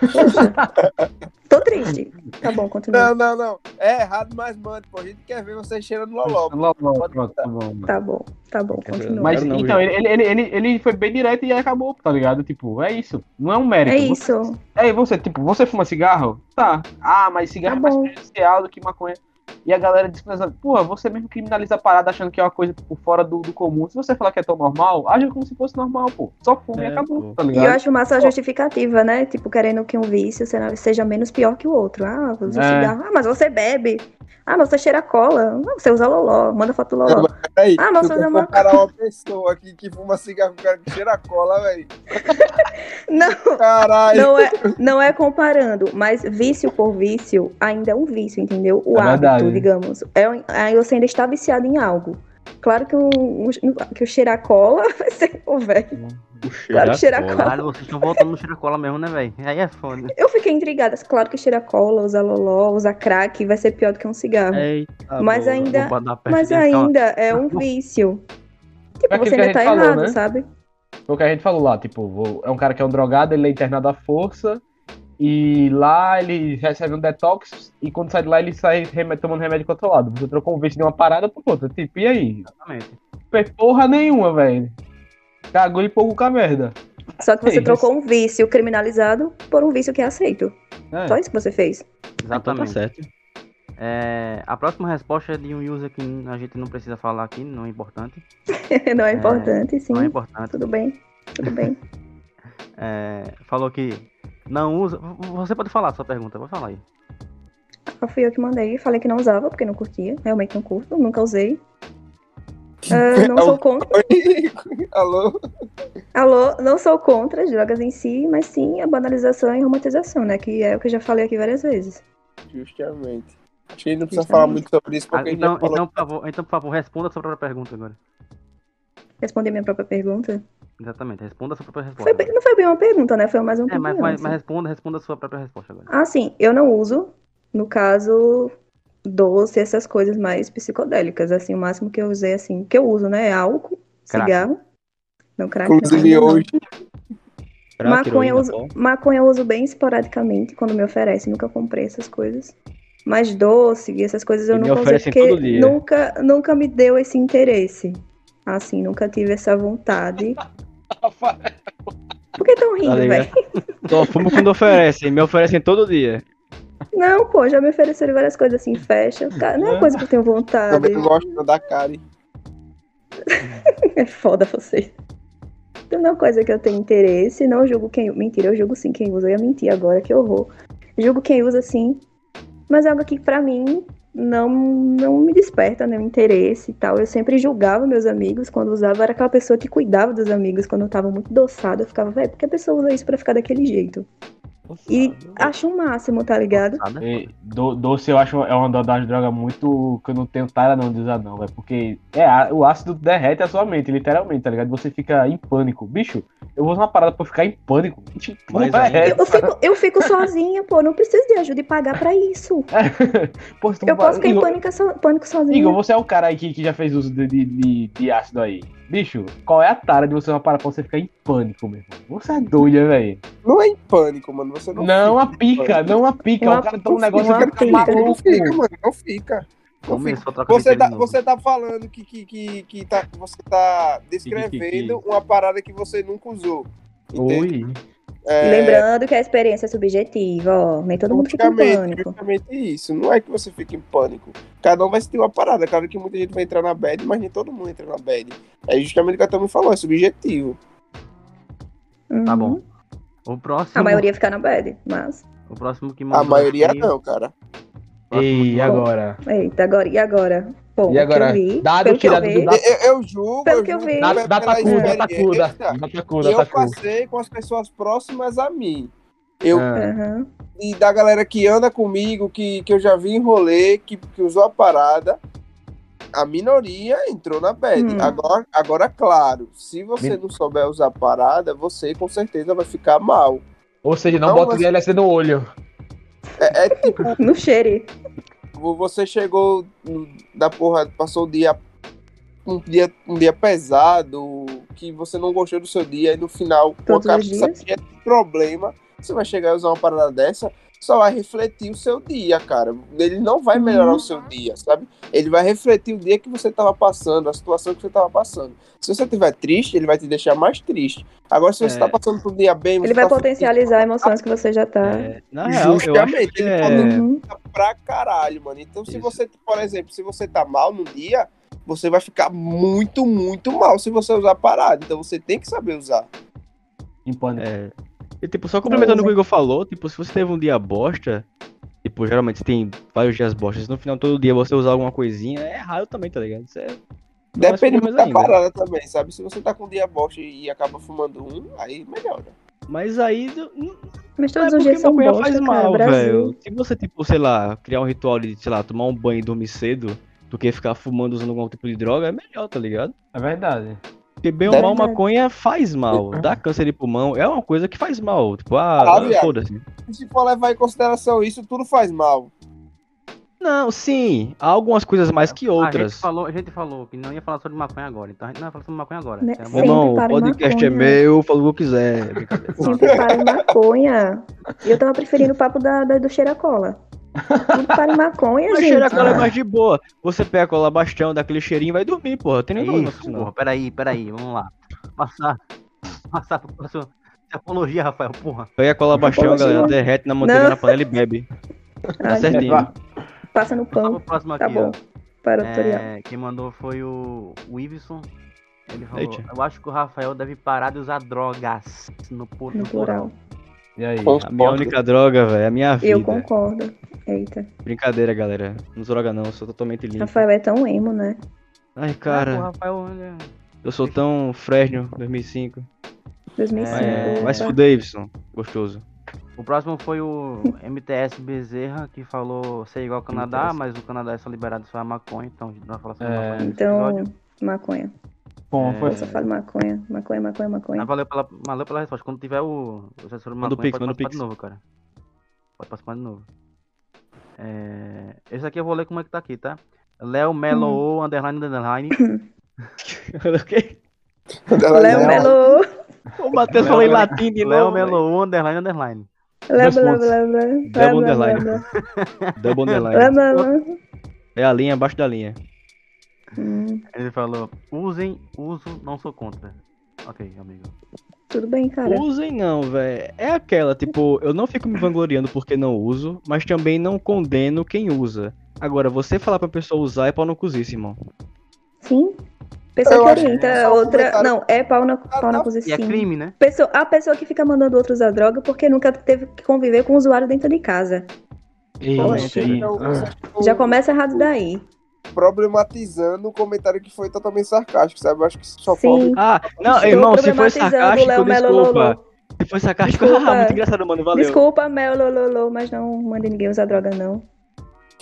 Tô triste. Tá bom, continua. Não, não, não. É errado, mas mande, pô. A gente quer ver você cheirando loló. Loló, tá bom. Tá bom, tá bom, continua. Mas não, então, ele, ele, ele, ele foi bem direto e acabou, tá ligado? Tipo, é isso. Não é um mérito. É isso. Você, é, você, tipo, você fuma cigarro? Tá. Ah, mas cigarro tá é mais prejudicial do que maconha. E a galera diz, porra, você mesmo criminaliza a parada achando que é uma coisa por tipo, fora do, do, comum. Se você falar que é tão normal, age como se fosse normal, pô. Só fume é, e acabou, pô. tá ligado? E eu acho massa a justificativa, né? Tipo, querendo que um vício seja menos pior que o outro. Ah, você é. cigarro. Ah, mas você bebe. Ah, mas você cheira cola. Ah, você usa loló. Manda foto do loló. Aí, ah, mas você usa uma... comparar uma pessoa aqui que fuma cigarro com um cara que cheira cola, velho. não. Caralho. Não é, não é comparando, mas vício por vício ainda é um vício, entendeu? O é hábito, verdade. Digamos. É, aí você ainda está viciado em algo. Claro que, um, um, que o cheirar cola vai ser o velho. Claro que cheira cola. Caralho, vocês estão voltando no cheira cola mesmo, né, velho? Aí é foda. Eu fiquei intrigada. Claro que cheira cola, usa loló, usa crack, vai ser pior do que um cigarro. Eita, mas boa. ainda, mas ainda é um vício. Tipo, é você ainda tá falou, errado, né? sabe? Foi o que a gente falou lá, tipo, é um cara que é um drogado, ele é internado à força, e lá ele recebe um detox, e quando sai de lá ele sai remédio, tomando remédio controlado. Você trocou um vício de uma parada por outra, tipo, e aí? Exatamente. Porra nenhuma, velho. Cagou e pouco com a merda. Só que você é trocou um vício criminalizado por um vício que é aceito. É. Só isso que você fez. Exatamente. Tá certo. É, a próxima resposta é de um user que a gente não precisa falar aqui, não é importante. não é importante, é, sim. Não é importante. Tudo bem, tudo bem. é, falou que não usa. Você pode falar a sua pergunta, vou falar aí. Ah, fui eu que mandei, falei que não usava porque não curtia, realmente não curto, nunca usei. Uh, não sou contra. Alô? Alô, não sou contra as drogas em si, mas sim a banalização e a romantização, né? Que é o que eu já falei aqui várias vezes. Justamente. Acho que não precisa falar muito sobre isso, porque ah, então, então, por favor, então, por favor, responda a sua própria pergunta agora. Responder minha própria pergunta? Exatamente, responda a sua própria resposta. Foi, não foi bem uma pergunta, né? Foi mais um É, mas, mas, mas, responda, responda a sua própria resposta agora. Ah, sim, eu não uso, no caso, doce, essas coisas mais psicodélicas. Assim, o máximo que eu usei, assim, que eu uso, né? É álcool, crack. cigarro. Não, crack. Inclusive não, hoje. Maconha eu, uso, maconha eu uso bem esporadicamente quando me oferece, nunca comprei essas coisas. Mas doce e essas coisas eu não nunca usei porque nunca, nunca me deu esse interesse. Assim, nunca tive essa vontade. Por que tão rindo, tá velho? Só fumo quando oferecem, me oferecem todo dia. Não, pô, já me ofereceram várias coisas assim, fecha. Não é uma coisa que eu tenho vontade. Também gosto da Karen. é foda vocês. Então não é uma coisa que eu tenho interesse, não julgo quem. Mentira, eu julgo sim quem usa. Eu ia mentir agora, que horror. Julgo quem usa sim. Mas é algo que pra mim não, não me desperta nenhum interesse e tal. Eu sempre julgava meus amigos quando usava, era aquela pessoa que cuidava dos amigos quando eu tava muito doçada. Eu ficava, velho, por que a pessoa usa isso pra ficar daquele jeito? E acho o um máximo, tá ligado? E, do, doce eu acho é uma das drogas muito. que eu não tenho tara não de usar, não, velho. Porque é, o ácido derrete a sua mente, literalmente, tá ligado? Você fica em pânico. Bicho, eu vou usar uma parada pra ficar em pânico. Mas, é eu, fico, eu fico sozinha, pô. Não preciso de ajuda e pagar pra isso. pô, eu posso ficar em pânico, so, pânico sozinha. Igor, você é o cara aí que, que já fez uso de, de, de, de ácido aí. Bicho, qual é a tara de você parada pra você ficar em pânico, meu irmão? Você é doida, velho. Não é em pânico, mano. Você não. Não a pica, não a pica. o cara toma um negócio que fica maluco. Não fica, mano. Não fica. Você tá, você tá falando que, que, que, que tá, você tá descrevendo uma parada que você nunca usou. Entende? Oi. É... Lembrando que a experiência é subjetiva, ó. Nem todo mundo fica em pânico. Justamente isso. Não é que você fique em pânico. Cada um vai sentir uma parada. Claro que muita gente vai entrar na bad, mas nem todo mundo entra na bad. É justamente o que a Tami falou, é subjetivo. Uhum. Tá bom. O próximo. A maioria fica na bad, mas. O próximo que A maioria aqui... não, cara. E agora? Eita, agora, e agora? Bom, e agora? Vi, dado tirado do dado. Eu, eu julgo. Pelo eu que eu vi. Data cu, data cu, Eu passei com as pessoas próximas a mim. Eu, uhum. E da galera que anda comigo, que, que eu já vi em rolê, que, que usou a parada, a minoria entrou na bad. Hum. Agora, agora, claro, se você não souber usar a parada, você com certeza vai ficar mal. Ou seja, não, não bota você... DLC no olho. É, é tipo. no cheire. Você chegou da porra, passou o dia um dia, um dia pesado, que você não gostou do seu dia, e no final, Todos com a cabeça de problema, você vai chegar e usar uma parada dessa, só vai refletir o seu dia, cara. Ele não vai melhorar uhum. o seu dia, sabe? Ele vai refletir o dia que você estava passando, a situação que você estava passando. Se você estiver triste, ele vai te deixar mais triste. Agora, se você está é. passando por um dia bem... Ele vai tá potencializar feliz, emoções que você já está... É. Justamente, ele é... pode pra caralho, mano. Então, se Isso. você, por exemplo, se você tá mal no dia, você vai ficar muito, muito mal se você usar parado. Então, você tem que saber usar. Pânico. É. E, tipo, só complementando o que o Igor falou, tipo, se você teve um dia bosta, tipo, geralmente tem vários dias bostas, no final todo dia você usar alguma coisinha, é errado também, tá ligado? Isso é... Depende muito da parada também, sabe? Se você tá com um dia bosta e acaba fumando um, aí melhora. Mas aí. Mas todos é os dias são bosta, faz mal, velho. Se você, tipo, sei lá, criar um ritual de, sei lá, tomar um banho e dormir cedo, do que ficar fumando usando algum tipo de droga, é melhor, tá ligado? É verdade. Porque bem ou mal, maconha faz mal. Dá câncer de pulmão, é uma coisa que faz mal. Tipo, ah, ah foda-se. Se for levar em consideração isso, tudo faz mal. Não, sim. Há algumas coisas mais que outras. A gente, falou, a gente falou que não ia falar sobre maconha agora, então a gente não vai falar sobre maconha agora. Né? Meu irmão, o podcast é maconha. é meu, falo o que eu quiser. Sempre para maconha. Eu tava preferindo o papo da, da do cheiracola. Tudo para maconha, Mas gente. Mas cheira a é mais de boa. Você pega a cola bastão, dá aquele cheirinho e vai dormir, porra. Tem nem Isso, porra. Peraí, peraí, vamos lá. Passar, passar pro próximo, apologia, Rafael, porra. Pega a cola baixão, galera, derrete na manteiga na panela e bebe. Tá certinho. Passa no pão. Vamos pro próximo Tá aqui, bom. ó. Para o tutorial. É, quem mandou foi o, o Iveson. Ele falou, eu acho que o Rafael deve parar de usar drogas no, por, No no plural. plural. E aí? A minha única droga, velho, é a minha vida. Eu concordo. Eita. Brincadeira, galera. Não sou droga não, eu sou totalmente limpo. Rafael é tão emo, né? Ai, Ah, o cara, Rafael, olha... eu sou tão Fresno 2005. 2005. É, Vai se fuder, Davidson. Gostoso. O próximo foi o MTS Bezerra, que falou ser igual ao Canadá, MTS. mas o Canadá é só liberado só a maconha, então a gente não vai falar sobre É, maconha Então, maconha. Bom, É. foi Eu só falo maconha. Maconha, maconha, maconha. Mas valeu pela, valeu pela resposta. Quando tiver o, o assessor maconha, pode participar Pix. de novo, cara. Pode participar de novo. É, esse aqui eu vou ler como é que tá aqui, tá? Léo Melo, underline, underline. o quê? Léo Melo. O Matheus falou em latim de Léo novo. velho. Melo, underline, underline. Dois pontos. Double underline. Double underline. É a linha abaixo da linha. Hum, Ele falou, usem, uso, não sou contra. Ok, amigo. tudo bem, cara. Usem não, velho. É aquela, tipo, eu não fico me vangloriando porque não uso, mas também não condeno quem usa. Agora, você falar pra pessoa usar é pau no cozice, irmão. Sim. Pessoa Eu que acho que orienta é outra. Não, é pau na, pau na E cozice. é crime, né? Pessoa, a pessoa que fica mandando outro usar droga porque nunca teve que conviver com o usuário dentro de casa. Ixi, aí. Então, vocês estão Já começa errado daí. problematizando um comentário que foi totalmente sarcástico, sabe? Eu acho que só Sim. Ah, não, Estou irmão, se foi sarcástico, Léo desculpa. Lolo. Se foi sarcástico, Desculpa. ah, muito engraçado, mano, valeu. Desculpa, Mel, lololô, mas não mande ninguém usar droga, não.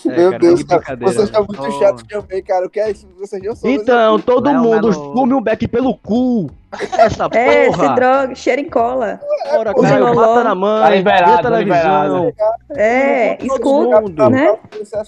É, Meu cara, Deus, cara, vocês estão velho. muito Oh. chatos também, cara. O que é isso? Vocês não são Então, todo Léo mundo Melo- fume um beck pelo cu. Essa É, se porra. droga, cheira em cola. Bora, Usa cara, mata na mãe, Tá liberado, tá televisão. É, escuta, mundo. né?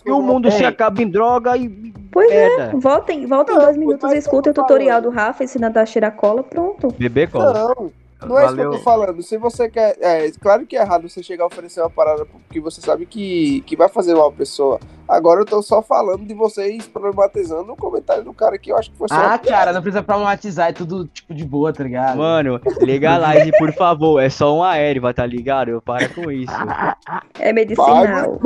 E o mundo se acaba em droga e Pois é, voltem, voltem Não, dois minutos e escutem o tutorial falando. do Rafa ensinando a cheirar cola, pronto. Bebê cola. Não, não é isso que eu tô falando. Se você quer. É, claro que é errado você chegar a oferecer uma parada que você sabe que, que vai fazer mal a pessoa. Agora eu tô só falando de vocês problematizando o comentário do cara que eu acho que foi só. Ah, uma piada. cara, não precisa problematizar, é tudo tipo de boa, tá ligado? Mano, legalize, por favor. É só um aéreo, vai tá ligado? Eu para com isso. É medicinal.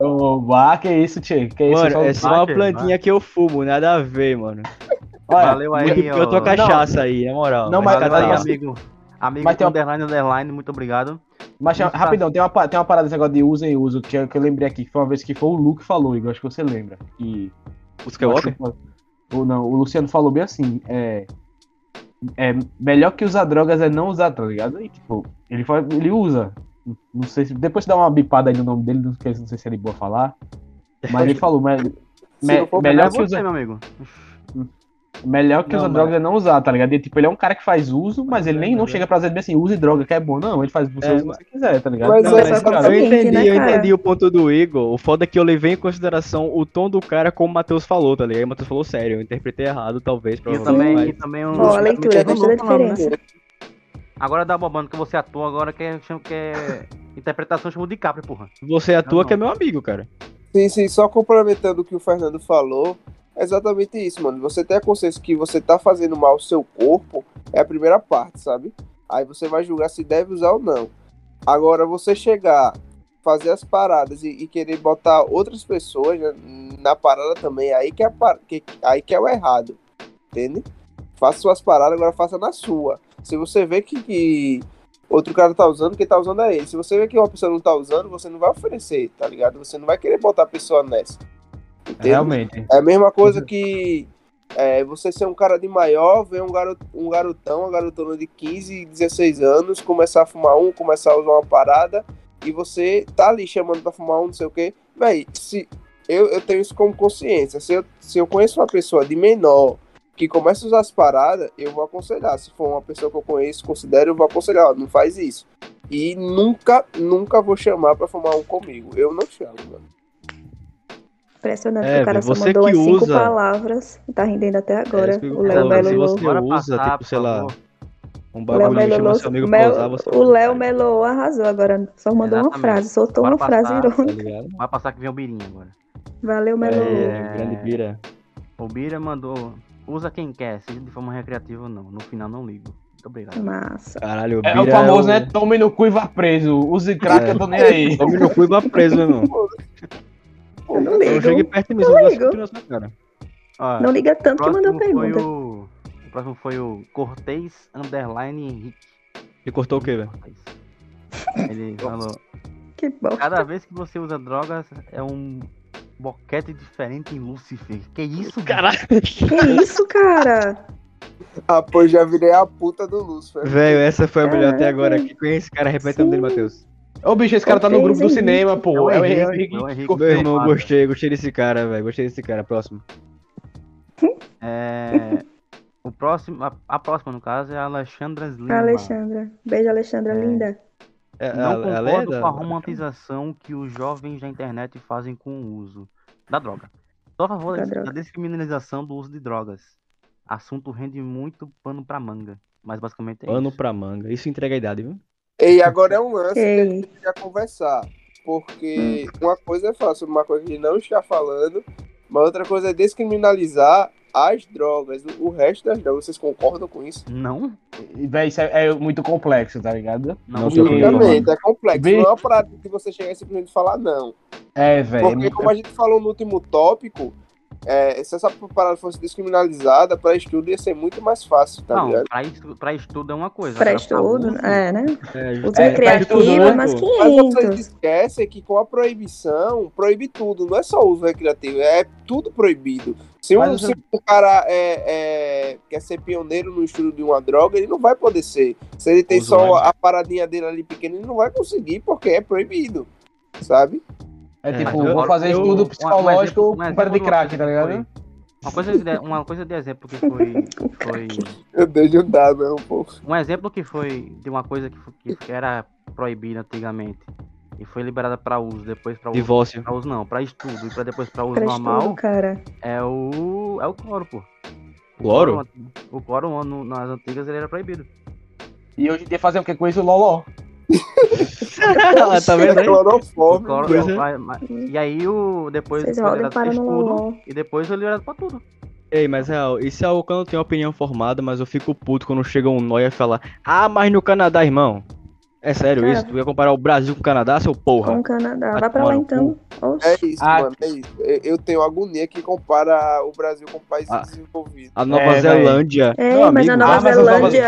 Ô, bah, que isso, tio? Que isso? Mano, é só uma plantinha que eu fumo, nada a ver, mano. Olha, Valeu aí, Muito tua cachaça aí, na moral. Não, mas- aí, catar. amigo. Amigo Mas tem uma- underline, underline, muito obrigado. Mas tá- rapidão, tem uma, tem uma parada desse negócio de usa e uso que, eu- que eu lembrei aqui, que foi uma vez que foi o Lu que falou, Igor, acho que você lembra. Que, O Skywalker? Ou não, o Luciano falou bem assim, é, é melhor que usar drogas é não usar, tá ligado? E tipo, ele, fala- ele usa. Não sei se. Depois dá uma bipada aí no nome dele, não sei, não sei se ele boa falar. Mas ele falou, mas, me- não melhor É que você, usar. meu amigo. Melhor que Não, usar mas- drogas é não usar, tá ligado? E, tipo, ele é um cara que faz uso, mas ele nem não é- chega pra dizer bem assim, use droga, que é bom. Não, ele faz você É, usa se mas- você quiser, tá ligado? Mas Não, Não, é pra eu cliente, entendi, né, eu cara? entendi o ponto do Igor. O foda é que eu levei em consideração o tom do cara como o Matheus falou, tá ligado? O Matheus falou sério, eu interpretei errado, talvez, E provavelmente. também, mas- e também um. Ó, a leitura, Lu gostou da né? diferença. Agora dá bobando que você atua, agora que é, chama- que é interpretação chama de Capri, porra. Você atua Não, que é meu amigo, cara. Sim, sim, só complementando o que o Fernando falou, exatamente isso, mano. Você ter a consciência que você tá fazendo mal ao seu corpo é a primeira parte, sabe? Aí você vai julgar se deve usar ou não. Agora, você chegar, fazer as paradas e, e querer botar outras pessoas né, na parada também, aí que, é par- que- aí que é o errado, entende? Faça suas paradas, agora faça na sua. Se você vê que, que outro cara tá usando, quem tá usando é ele. Se você vê que uma pessoa não tá usando, você não vai oferecer, tá ligado? Você não vai querer botar a pessoa nessa. Entende? Realmente. É a mesma coisa que é, você ser um cara de maior, ver um, garot, um garotão, uma garotona de 15, 16 anos, começar a fumar um, começar a usar uma parada, e você tá ali chamando pra fumar um, não sei o quê. Véi, se eu, eu tenho isso como consciência. Se eu, se eu conheço uma pessoa de menor que começa a usar as paradas, eu vou aconselhar. Se for uma pessoa que eu conheço, considero, eu vou aconselhar, ó, não faz isso. E nunca, nunca vou chamar pra fumar um comigo. Eu não chamo, mano. Impressionante É, que o cara você só mandou que as cinco usa- palavras. Tá rendendo até agora. É, que eu o Léo Melo se você usa, passar, tipo, por sei lá, um Léo bagulho e Melo seu amigo Mel- pra usar, você O Léo Melo arrasou agora. Só mandou uma Exatamente. frase, soltou Bora uma frase passar. tá irônica. ligado? Vai passar que vem o Birinha agora. Valeu, Melo. É, grande bira. O Bira mandou usa quem quer, seja de forma recreativa ou não. No final não ligo. Muito obrigado. Massa. Caralho, É o Bira famoso, o- né? Tome no cu e vá preso. Use crack, eu tô nem aí. Tome no cu e vá preso, meu irmão. Eu não Eu cheguei ligo. perto de mim, Não ligo. cara. Ó, Não liga o tanto que mandou pergunta. o... o próximo foi o Cortez Underline Henrique. Ele cortou o quê, velho? Ele falou: Que bom. Cada vez que você usa drogas, é um boquete diferente em Lucifer. Que isso, Caralho. Que isso, cara? Ah, pô, já virei a puta do Lúcifer. Velho, essa foi a melhor até Caraca. agora. Quem conhece esse cara? Repete o nome dele, Matheus. Ô, bicho, esse cara tá no grupo do cinema, pô. É É o Henrique, é Henrique. Cortez. Meu irmão, gostei, gostei desse cara, velho. Gostei desse cara. Próximo. É, o próximo, a, a próxima, no caso, é a Alexandra Lima. Alexandra. Beijo, Alexandra, É. linda. É, Não a- a concordo Leda? com a romantização que os jovens da internet fazem com o uso da droga. Sou a favor Da da, descriminalização do uso de drogas. Assunto rende muito pano pra manga. Mas basicamente é Pano isso. pra manga. Isso entrega a idade, viu? E agora é um lance que a Ei. gente já conversar. Porque uma coisa é falar sobre uma coisa que não está falando, mas outra coisa é descriminalizar as drogas, o resto das drogas. Vocês concordam com isso? Não? Véi, isso é, é muito complexo, tá ligado? Não Não, é complexo. Não é uma parada que você chega e simplesmente falar não. É, velho. Porque, como a gente falou no último tópico, é, se essa parada fosse descriminalizada, para estudo ia ser muito mais fácil, tá não, ligado? pra, estu- pra estudo é uma coisa. Pra agora pra estudo, uso, é, né? É, Uso É, recreativo pra é estudo, mais né, Mas vocês 500. esquecem que com a proibição, proíbe tudo, não é só uso recreativo, é tudo proibido. Se um, Mas se um cara é, é- quer ser pioneiro no estudo de uma droga, ele não vai poder ser. Se ele tem só Usuário. a paradinha dele ali pequena, ele não vai conseguir, porque é proibido, sabe? É É, tipo, eu- vou fazer eu- estudo um psicológico exemplo- um para de crack, tá ligado? Uma coisa, de, uma coisa de exemplo que foi, foi. Deus, não dá, não, pô. Um exemplo que foi de uma coisa que, fo- que era proibida antigamente e foi liberada pra uso, depois pra uso. Divórcio. Pra uso não, pra estudo e pra depois pra uso Pra normal, estudo, cara. é o. É o cloro, pô. O Cloro? O cloro no- nas antigas ele era proibido. E hoje em dia fazer o que com isso? Loló. tá vendo aí? O Clorofórmio. cloro, é. mas- E aí o. Depois Vocês liberado para loló. e depois foi liberado pra tudo. Ei, mas real, isso é algo que eu não tenho opinião formada, mas eu fico puto quando chega um nóia e fala Ah, mas no Canadá, irmão. É sério Cara. isso? Tu ia comparar o Brasil com o Canadá, seu porra? Com o Canadá. Vai Vai pra lá então. Oxe. É isso, Ah, mano, é isso. Eu, tenho agonia que compara o Brasil com países Ah. desenvolvidos. A Nova É, Zelândia. É, Meu mas a amigo, Nova ah, a Nova- Zelândia.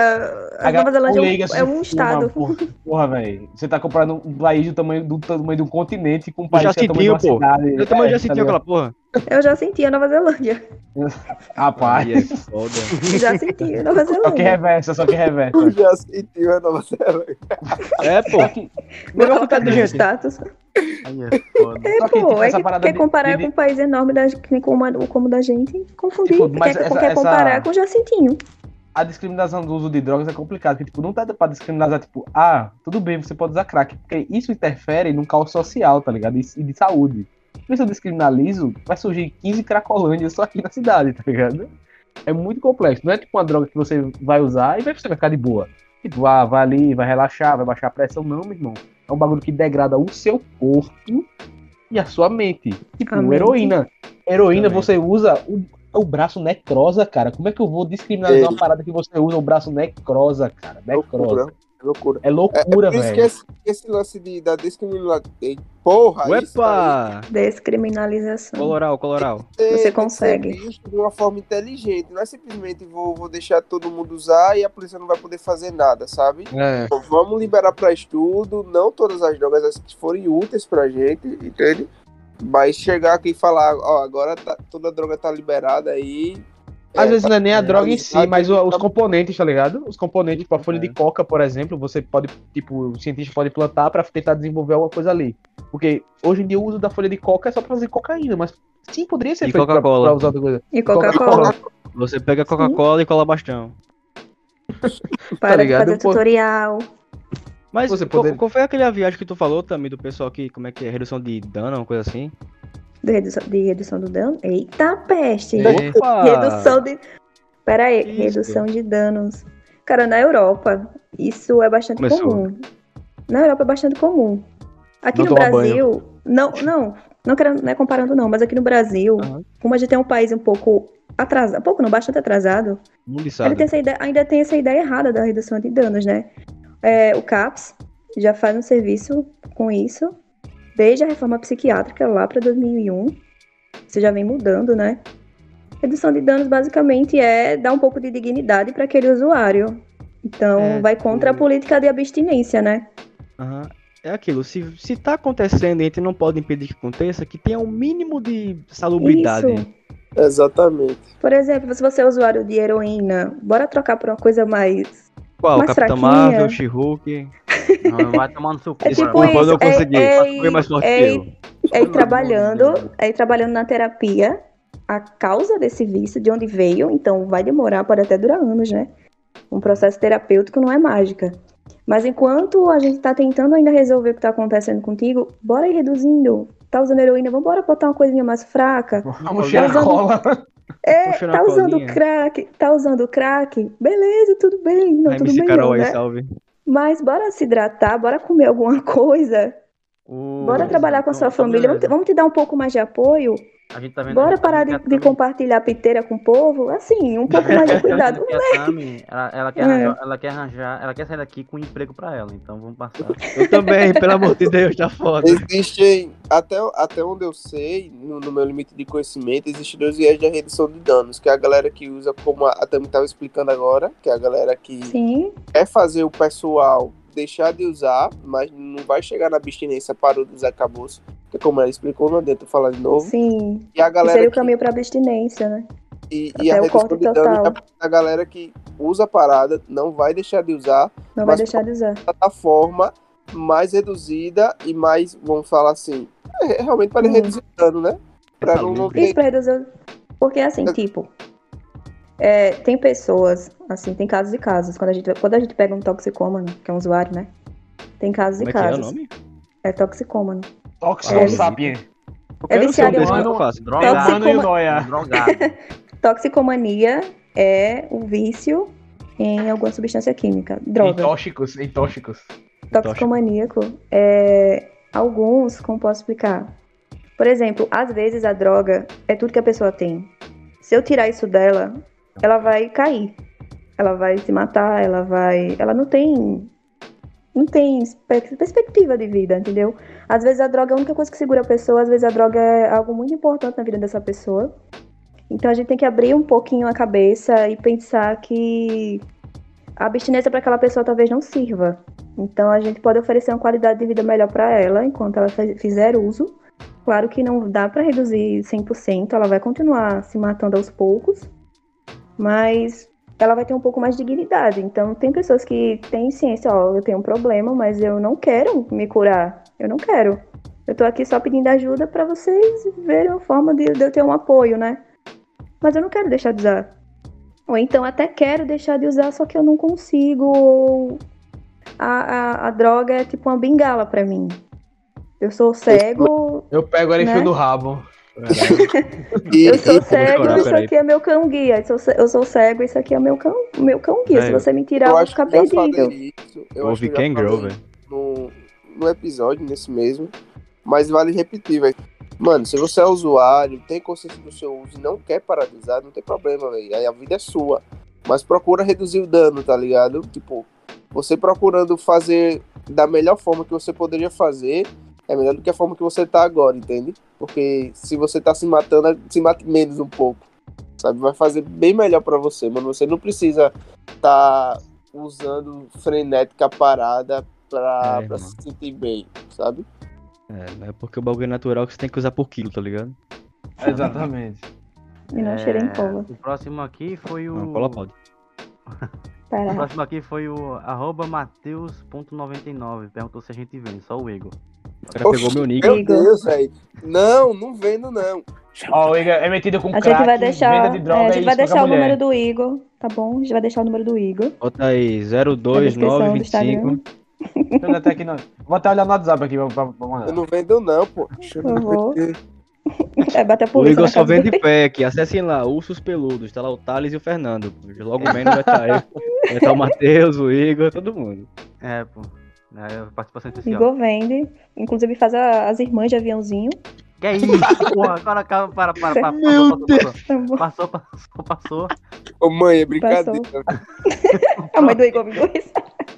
A Nova Zelândia é um- é um estado. Porra, porra velho. Você tá comparando um país do tamanho do tamanho de um continente com um país que é o tamanho de uma pô. cidade. Eu também É, já tá senti ligado? aquela porra. Eu já senti a Nova Zelândia. Rapaz. É foda. Já senti a Nova Só que Zelândia. reversa, só que reversa. Eu já senti a Nova Zelândia. É, pô. Que, Melhor que no gente. status. É. É, Só que, pô, tipo, é essa que parada quer de- comparar de- com um país enorme da, que nem como, a- como o da gente. Confundir. Tipo, mas quer, essa- quer essa- comparar com o Jacintinho. a discriminação do uso de drogas é complicado, porque tipo, não tá pra discriminar, tipo, ah, tudo bem, você pode usar crack, porque isso interfere num caos social, tá ligado? E e de saúde. Porque se eu descriminalizo, vai surgir 15 cracolândias só aqui na cidade, tá ligado? É muito complexo. Não é tipo uma droga que você vai usar e vai, você vai ficar de boa. Tipo, ah, vai ali, vai relaxar, vai baixar a pressão. Não, meu irmão. É um bagulho que degrada o seu corpo e a sua mente. Tipo, A mente. heroína. Heroína Também. você usa o, o braço necrosa, cara. Como é que eu vou descriminalizar Ei. uma parada que você usa o braço necrosa, cara? Necrosa. Loucura, loucura. É É, loucura, por isso que velho. esse, esse lance de, da descriminalização. Porra, isso Uepa! Descriminalização. Coloral, coloral. tem- Você que consegue. de uma forma inteligente. Não é simplesmente vou, vou deixar todo mundo usar e a polícia não vai poder fazer nada, sabe? É. Então, Vamos liberar para estudo, não todas as drogas as que forem úteis pra gente, entende? Mas chegar aqui e falar, ó, agora tá- toda droga tá liberada aí. Às é, vezes tá- não é nem a é, droga em si, tá- mas o- os componentes, tá ligado? Os componentes, tipo a folha É. de coca, por exemplo, você pode, tipo, o cientista pode plantar pra tentar desenvolver alguma coisa ali. Porque hoje em dia o uso da folha de coca é só pra fazer cocaína, mas sim, poderia ser E feito pra, Coca-Cola. pra usar outra coisa. E Coca-Cola. Você pega Coca-Cola e cola bastão. Para de ligado? fazer Pô. tutorial. Mas Você qual, poder- qual foi aquela viagem que tu falou também do pessoal que, como é que é, redução de dano, uma coisa assim? De redução, de redução do dano. Eita, peste. Opa! Redução de. Pera aí, isso? redução de danos. Cara, na Europa, isso é bastante Começou. comum. Na Europa é bastante comum. Aqui Não no Brasil, não, não. Não, querendo, não é comparando, não, mas aqui no Brasil, uhum. como a gente é um país um pouco atrasado, pouco não, bastante atrasado, ele tem essa ideia, ainda tem essa ideia errada da redução de danos, né? É, o CAPS já faz um serviço com isso desde a reforma psiquiátrica lá para 2001. Isso já vem mudando, né? Redução de danos basicamente é dar um pouco de dignidade para aquele usuário. Então, é, vai contra a política de abstinência, né? Uhum. É aquilo, se, se tá acontecendo e a gente não pode impedir que aconteça, que tenha um mínimo de salubridade. Isso. Exatamente. Por exemplo, se você é usuário de heroína, bora trocar por uma coisa mais. Qual? Mais Capitão fraquinha. Marvel, She-Hulk. Não, vai tomar no seu cu. É tipo isso, eu não consegui. É, é, mais forte é, que eu. é ir trabalhando, é ir trabalhando na terapia a causa desse vício, de onde veio, então vai demorar, pode até durar anos, né? Um processo terapêutico não é mágica. Mas enquanto a gente tá tentando ainda resolver o que tá acontecendo contigo, bora ir reduzindo. Tá usando heroína, vamos bora botar uma coisinha mais fraca. Vamos tá usando... cola. É, tá usando crack, tá usando crack, beleza, tudo bem, não, tudo bem Carol não, aí, né? salve. Mas bora se hidratar, bora comer alguma coisa. Uh, bora trabalhar com a sua família, vamos te, vamos te dar um pouco mais de apoio Tá Bora parar de, de, compartilhar piteira com o povo? Assim, um pouco mais de cuidado. Né? Tami, ela, ela, quer é. arranjar, ela quer arranjar, ela quer sair daqui com um emprego pra ela, então vamos passar. Eu também, pelo amor de Deus, tá foda. Existem, até, até onde eu sei, no, no, meu limite de conhecimento, existem dois viés de redução de danos, que é a galera que usa, como a, a Tami estava explicando agora, que é a galera que Sim. quer fazer o pessoal deixar de usar, mas não vai chegar na abstinência, parou de usar, acabou. Que como ela explicou, não adianta falar de novo. Sim. E a galera seria o caminho para abstinência, né? E, e a redução de dano, a galera que usa a parada não vai deixar de usar. Não vai deixar de usar. Da forma mais reduzida e mais, vamos falar assim, é, realmente para hum. reduzir o dano, né? Pra não, não ter... Isso para reduzir. Porque assim, é. tipo, é, tem pessoas, assim, tem casos e casos. Quando a gente, quando a gente pega um toxicômano, que é um usuário, né? Tem casos Como e casos. É, é o nome? É toxicômano. Toxicosapien. É, é viciado em Toxicomania. Toxicomania é o vício em alguma substância química, droga. Em tóxicos, em tóxicos. Toxicomaníaco é alguns, como posso explicar? Por exemplo, às vezes a droga é tudo que a pessoa tem. Se eu tirar isso dela, ela vai cair. Ela vai se matar, ela vai. Ela não tem. Não tem perspectiva de vida, entendeu? Às vezes a droga é a única coisa que segura a pessoa, às vezes a droga é algo muito importante na vida dessa pessoa. Então a gente tem que abrir um pouquinho a cabeça e pensar que a abstinência para aquela pessoa talvez não sirva. Então a gente pode oferecer uma qualidade de vida melhor para ela enquanto ela fizer uso. Claro que não dá para reduzir 100%, ela vai continuar se matando aos poucos, mas ela vai ter um pouco mais de dignidade. Então, tem pessoas que têm ciência, ó, eu tenho um problema, mas eu não quero me curar. Eu não quero. Eu tô aqui só pedindo ajuda para vocês verem uma forma de, de, eu ter um apoio, né? Mas eu não quero deixar de usar. Ou então até quero deixar de usar, só que eu não consigo. A, a, a droga é tipo uma bengala para mim. Eu sou cego. Eu pego ela e né? fio do rabo eu sou cego, isso aqui é meu cão guia. Eu sou cego, isso aqui é meu cão, meu cão guia. É, Se você me tirar, eu, vou ficar perdido. Isso, eu Ouvi Kangaroo, velho. No, no episódio, nesse mesmo. Mas vale repetir, velho. Mano, se você é usuário, tem consciência do seu uso e não quer paralisar, não tem problema, velho. Aí a vida é sua. Mas procura reduzir o dano, tá ligado? Tipo, você procurando fazer da melhor forma que você poderia fazer é melhor do que a forma que você tá agora, entende? Porque se você tá se matando, se mate menos um pouco. Sabe? Vai fazer bem melhor para você, mano. Você não precisa tá usando frenética parada pra, é, pra se sentir bem, sabe? É, é porque o bagulho é natural que você tem que usar por quilo, tá ligado? Exatamente. E não é, cheira em cola. O próximo aqui foi o. Não, cola pode. o próximo aqui foi o arroba Mateus.99. Perguntou se a gente vende, só o Igor. O cara pegou meu nick. Meu Deus, velho. Não, não vendo, não. Ó, o Igor é metido com a crack, gente vai deixar, de droga, é, a gente vai deixar o mulher. número do Igor, tá bom? A gente vai deixar o número do Igor. Bota aí, 02925. Eu até aqui não. Vou até olhar no WhatsApp aqui pra, pra mandar. Eu não vendo não, pô. Deixa eu vou. É, bater polícia. O Igor só vende pack. Acessem lá, Ursos Peludos. Tá lá o Thales e o Fernando. Logo menos vai estar tá aí. Vai estar tá o Matheus, o Igor, todo mundo. É, pô. É, participação especial. Igor vende. Inclusive faz a, as irmãs de aviãozinho. Que é isso, porra? Agora calma, para, para, para. Meu Passou, passou, passou, passou. Ô mãe, é brincadeira. A mãe do Igor Miguel.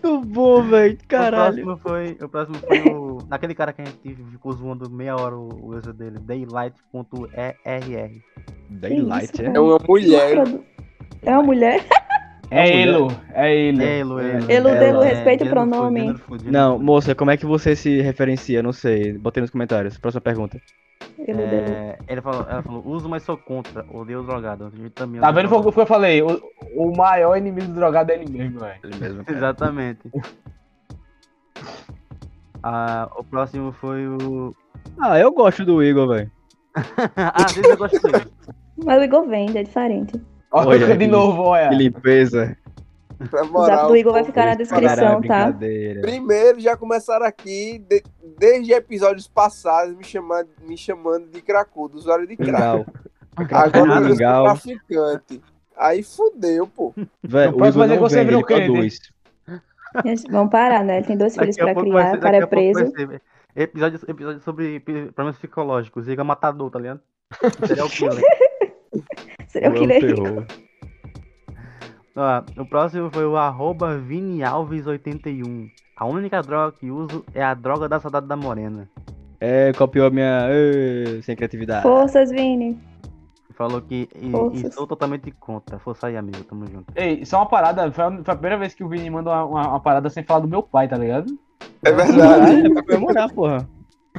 Muito bom, velho. Caralho. O próximo foi, o próximo foi o. Naquele cara que a gente ficou zoando meia hora o o user dele, daylight.err. Daylight, é? É uma mulher. É uma mulher? É Elo, é Elo. Elo, elo. Elo, elo, Delo, é, respeita o pronome. Não, moça, como é que você se referencia? Não sei. Botei nos comentários. Próxima pergunta. Elo. É, ele falou, ela falou, uso, mas sou contra. Odeio os drogados. A gente também Tá vendo? O que eu falei. O, o maior inimigo do drogado é ele mesmo, velho. Ele mesmo. Exatamente. Ah, o próximo foi o. Ah, eu gosto do Igor, velho. ah, desse eu gostei. Mas o Igor vende, é diferente. Olha, Olha de novo, olha. Que limpeza. Na O zap moral, do Igor vai ficar na descrição, tá? Primeiro, já começaram aqui, de- desde episódios passados, me chamando, me chamando de cracudo, usuário de crack. Agora eu sou traficante. Aí fudeu, pô. Velho, No o próximo você virou ele crente, produz. Gente, Vamos parar, né? Ele tem dois filhos Daqui pra criar, ser- o cara é preso. Episódio, episódio sobre problemas psicológicos. Igor matador, tá ligado? Serial killer. Seria o Não, killer. ferrou. Ó, o próximo foi o arroba ViniAlves81. A única droga que uso é a droga da saudade da morena. É, copiou a minha. Ê, sem criatividade. Forças, Vini. Falou que e, e sou totalmente contra. Força aí, amigo. Tamo junto. Ei, só uma parada. Foi a, foi a primeira vez que o Vini mandou uma, uma- uma parada sem falar do meu pai, tá ligado? É verdade. É pra comemorar, porra.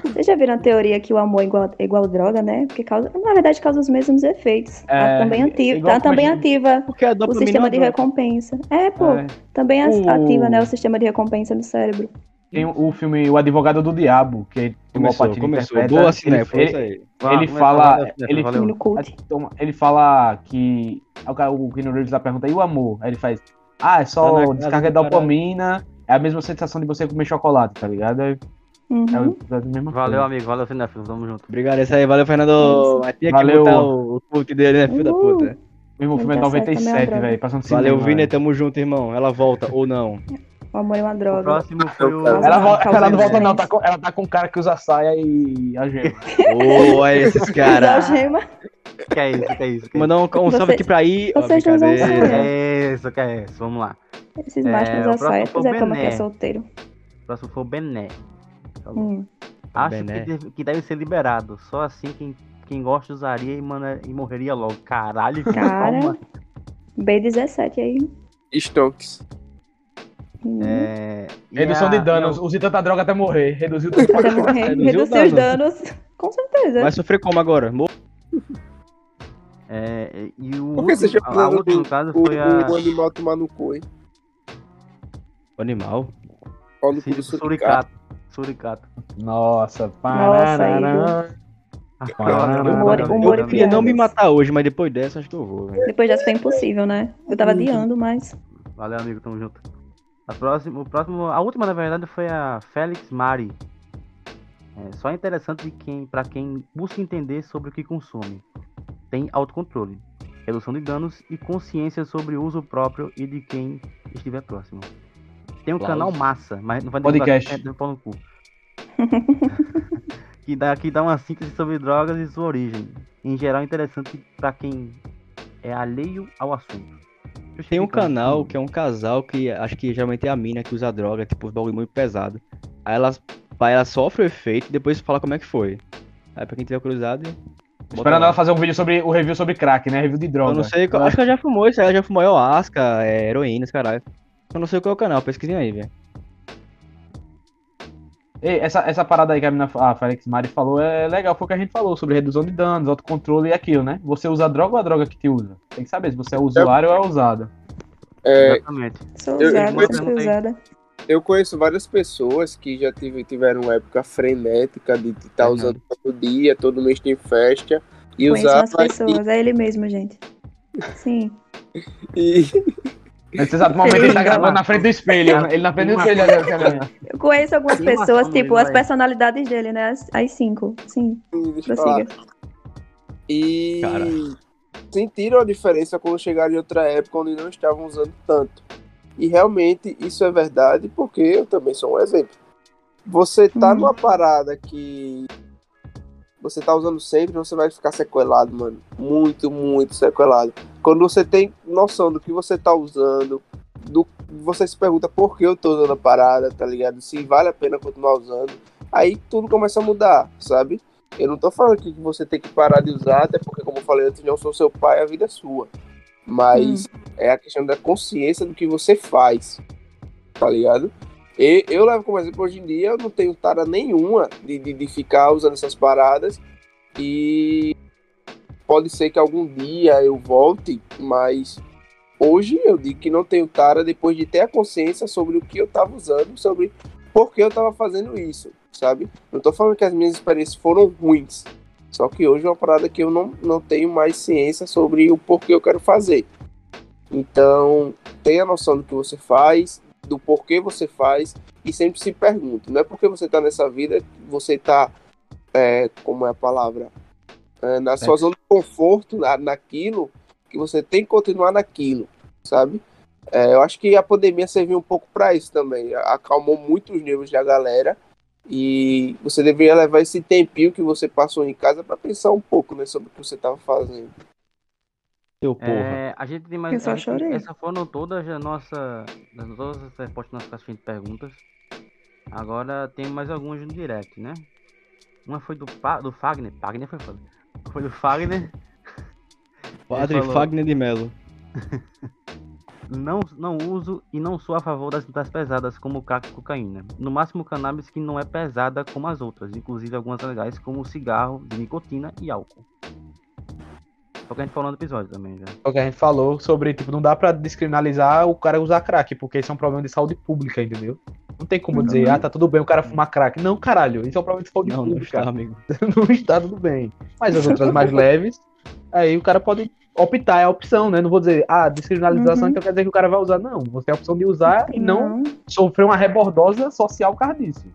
Vocês já viram a teoria que o amor é igual, é igual droga, né? Porque causa, na verdade causa os mesmos efeitos. É, Tá também ativa, igual tá também ativa Porque a o sistema é de recompensa. É, pô, É, também O- ativa, né, o sistema de recompensa no cérebro. tem o, filme O Advogado do Diabo, que o Começou, começou. Boa cinéfilo, ele, isso aí. ele fala- da- ele- ele fala que. O, Keanu Reeves lá pergunta, e o amor? Aí ele faz. Ah, é Tá só casa descarga do dopamina. É a mesma sensação de você comer chocolate, tá ligado? É, Uhum. é o- é Valeu, coisa. amigo. Valeu, Cinéfilo. Tamo junto. Obrigado, esse aí. Valeu, Fernando. Mas tinha que Valeu. botar o, o cult dele, né, filho da Uhul. puta. Meu irmão, o filme é Tá certo, também é 97, velho. Passando Valeu, cinema, Vini. velho. Tamo junto, irmão. Ela volta ou não. O amor é uma O droga. próximo foi o. Ela Ela, vo- Causa ela não volta, não. Tá com, ela tá com um cara que usa saia e a gema. Ô, olha esses caras. Que é isso, que é isso? Que é Mandar um, um salve Vocês- aqui pra aí. Ó, vocês não usam isso? brincadeira. Que saia. é isso, que é isso? Vamos lá. Esses É, machos o usam saia, o pois é como que é solteiro. O próximo foi o Bené. Falou. Hum. Acho Bené. que deve, que deve ser liberado. Só assim quem, quem gosta usaria e, mana- e morreria logo. Caralho, Cara. calma. B17 aí. Stonks. Hum. É, Redução a- de danos. a- Usei tanta droga até morrer. Reduziu tudo. Até morrer. Reduziu Reduzir os o danos. Com certeza. Vai sofrer como agora? Mo- É, e o Por que você último, chama a o- última, no caso, O, foi a o animal tomar no cu, hein? O animal? Ó no cu Suricato. Nossa, parará. Humor- Eu queria não me matar hoje, mas depois dessa acho que eu vou. velho. Depois já foi impossível, né? Eu tava Uhum. adiando, mas. Valeu, amigo, tamo junto. A próxima, o próximo, a última, na verdade, foi a Félix Mari. É, só interessante de quem, para quem busca entender sobre o que consome. Tem autocontrole, redução de danos e consciência sobre o uso próprio e de quem estiver próximo. Tem um Aplausos. canal massa, mas não vai Podcast. divulgar, é, pau no cu. que, dá, que dá uma síntese sobre drogas e sua origem. Em geral, interessante para quem é alheio ao assunto. Tem um canal que é um casal que acho que geralmente é a mina que usa droga, tipo, um bagulho muito pesado. Aí ela, aí ela sofre o efeito e depois fala como é que foi. Aí pra quem tiver curiosidade. Esperando lá. ela fazer um vídeo sobre o review sobre crack, né? Review de droga. Eu não sei, qual- acho que ela já fumou isso aí, ela já fumou ayahuasca, é, heroína, esse caralho. Eu não sei qual é o canal, pesquisem aí, velho. Ei, essa, essa parada aí que a, mina, a Felix Mari falou é legal, foi o que a gente falou sobre redução de danos, autocontrole e aquilo, né? Você usa a droga ou a droga que te usa? Tem que saber se você é usuário ou é usado. É, Exatamente. Sou Eu- usada, eu sempre perguntei. usada. eu conheço várias pessoas que já tive, tiveram uma época frenética de estar Uhum. usando todo dia, todo mês tem festa. E Conheço usava umas pessoas, é ele mesmo, gente. Sim. e, Nesse exato momento ele tá gravando na frente do espelho. Ele na frente do espelho. olha, olha, Eu conheço algumas pessoas, tipo, as personalidades dele, né? As, as cinco. Sim, e, deixa eu falar. prossiga. E Cara. sentiram a diferença quando chegaram em outra época onde não estavam usando tanto. E realmente isso é verdade, porque eu também sou um exemplo. Você tá Hum. numa parada que você tá usando sempre, você vai ficar sequelado, mano. Muito, muito sequelado. Quando você tem noção do que você tá usando, do você se pergunta por que eu tô usando a parada, tá ligado? Se vale a pena continuar usando, aí tudo começa a mudar, sabe? Eu não tô falando que você tem que parar de usar, até porque, como eu falei antes, não sou seu pai, a vida é sua. Mas hum. é a questão da consciência do que você faz, tá ligado? Eu levo como exemplo, hoje em dia eu não tenho tara nenhuma de, de, de ficar usando essas paradas e pode ser que algum dia eu volte, mas hoje eu digo que não tenho tara depois de ter a consciência sobre o que eu estava usando, sobre por que eu estava fazendo isso, sabe? Não estou falando que as minhas experiências foram ruins, só que hoje é uma parada que eu não, não tenho mais ciência sobre o porquê eu quero fazer. Então, tenha noção do que você faz, do porquê você faz e sempre se pergunte. Não é porque você está nessa vida você está, é, como é a palavra, é, na sua é. zona de conforto, na, naquilo, que você tem que continuar naquilo, sabe? É, eu acho que a pandemia serviu um pouco para isso também. Acalmou muito os nervos da galera e você deveria levar esse tempinho que você passou em casa para pensar um pouco né, sobre o que você estava fazendo. Seu porra. É, a gente tem mais. Eu só gente, Essas foram todas as nossas. Todas as respostas nas caixinhas de perguntas. Agora tem mais algumas no direct, né? Uma foi do, do Fagner. Fagner foi foda. Foi do Fagner. Padre falou, Fagner de Melo. não, não uso e não sou a favor das das pesadas como crack e cocaína. No máximo cannabis que não é pesada como as outras, inclusive algumas legais como cigarro de nicotina e álcool. É o que a gente falou no episódio também, já. É o que a gente falou sobre, tipo, não dá pra descriminalizar o cara usar crack, porque isso é um problema de saúde pública, entendeu? Não tem como dizer, ah, tá tudo bem o cara fumar crack. Não, caralho, isso é um problema de saúde não, pública. Não está, amigo. não está tudo bem. Mas as outras mais leves, aí o cara pode optar, é a opção, né? Não vou dizer, ah, descriminalização, uhum. então quer dizer que o cara vai usar. Não, você tem a opção de usar e não, não sofrer uma rebordosa social por causa disso.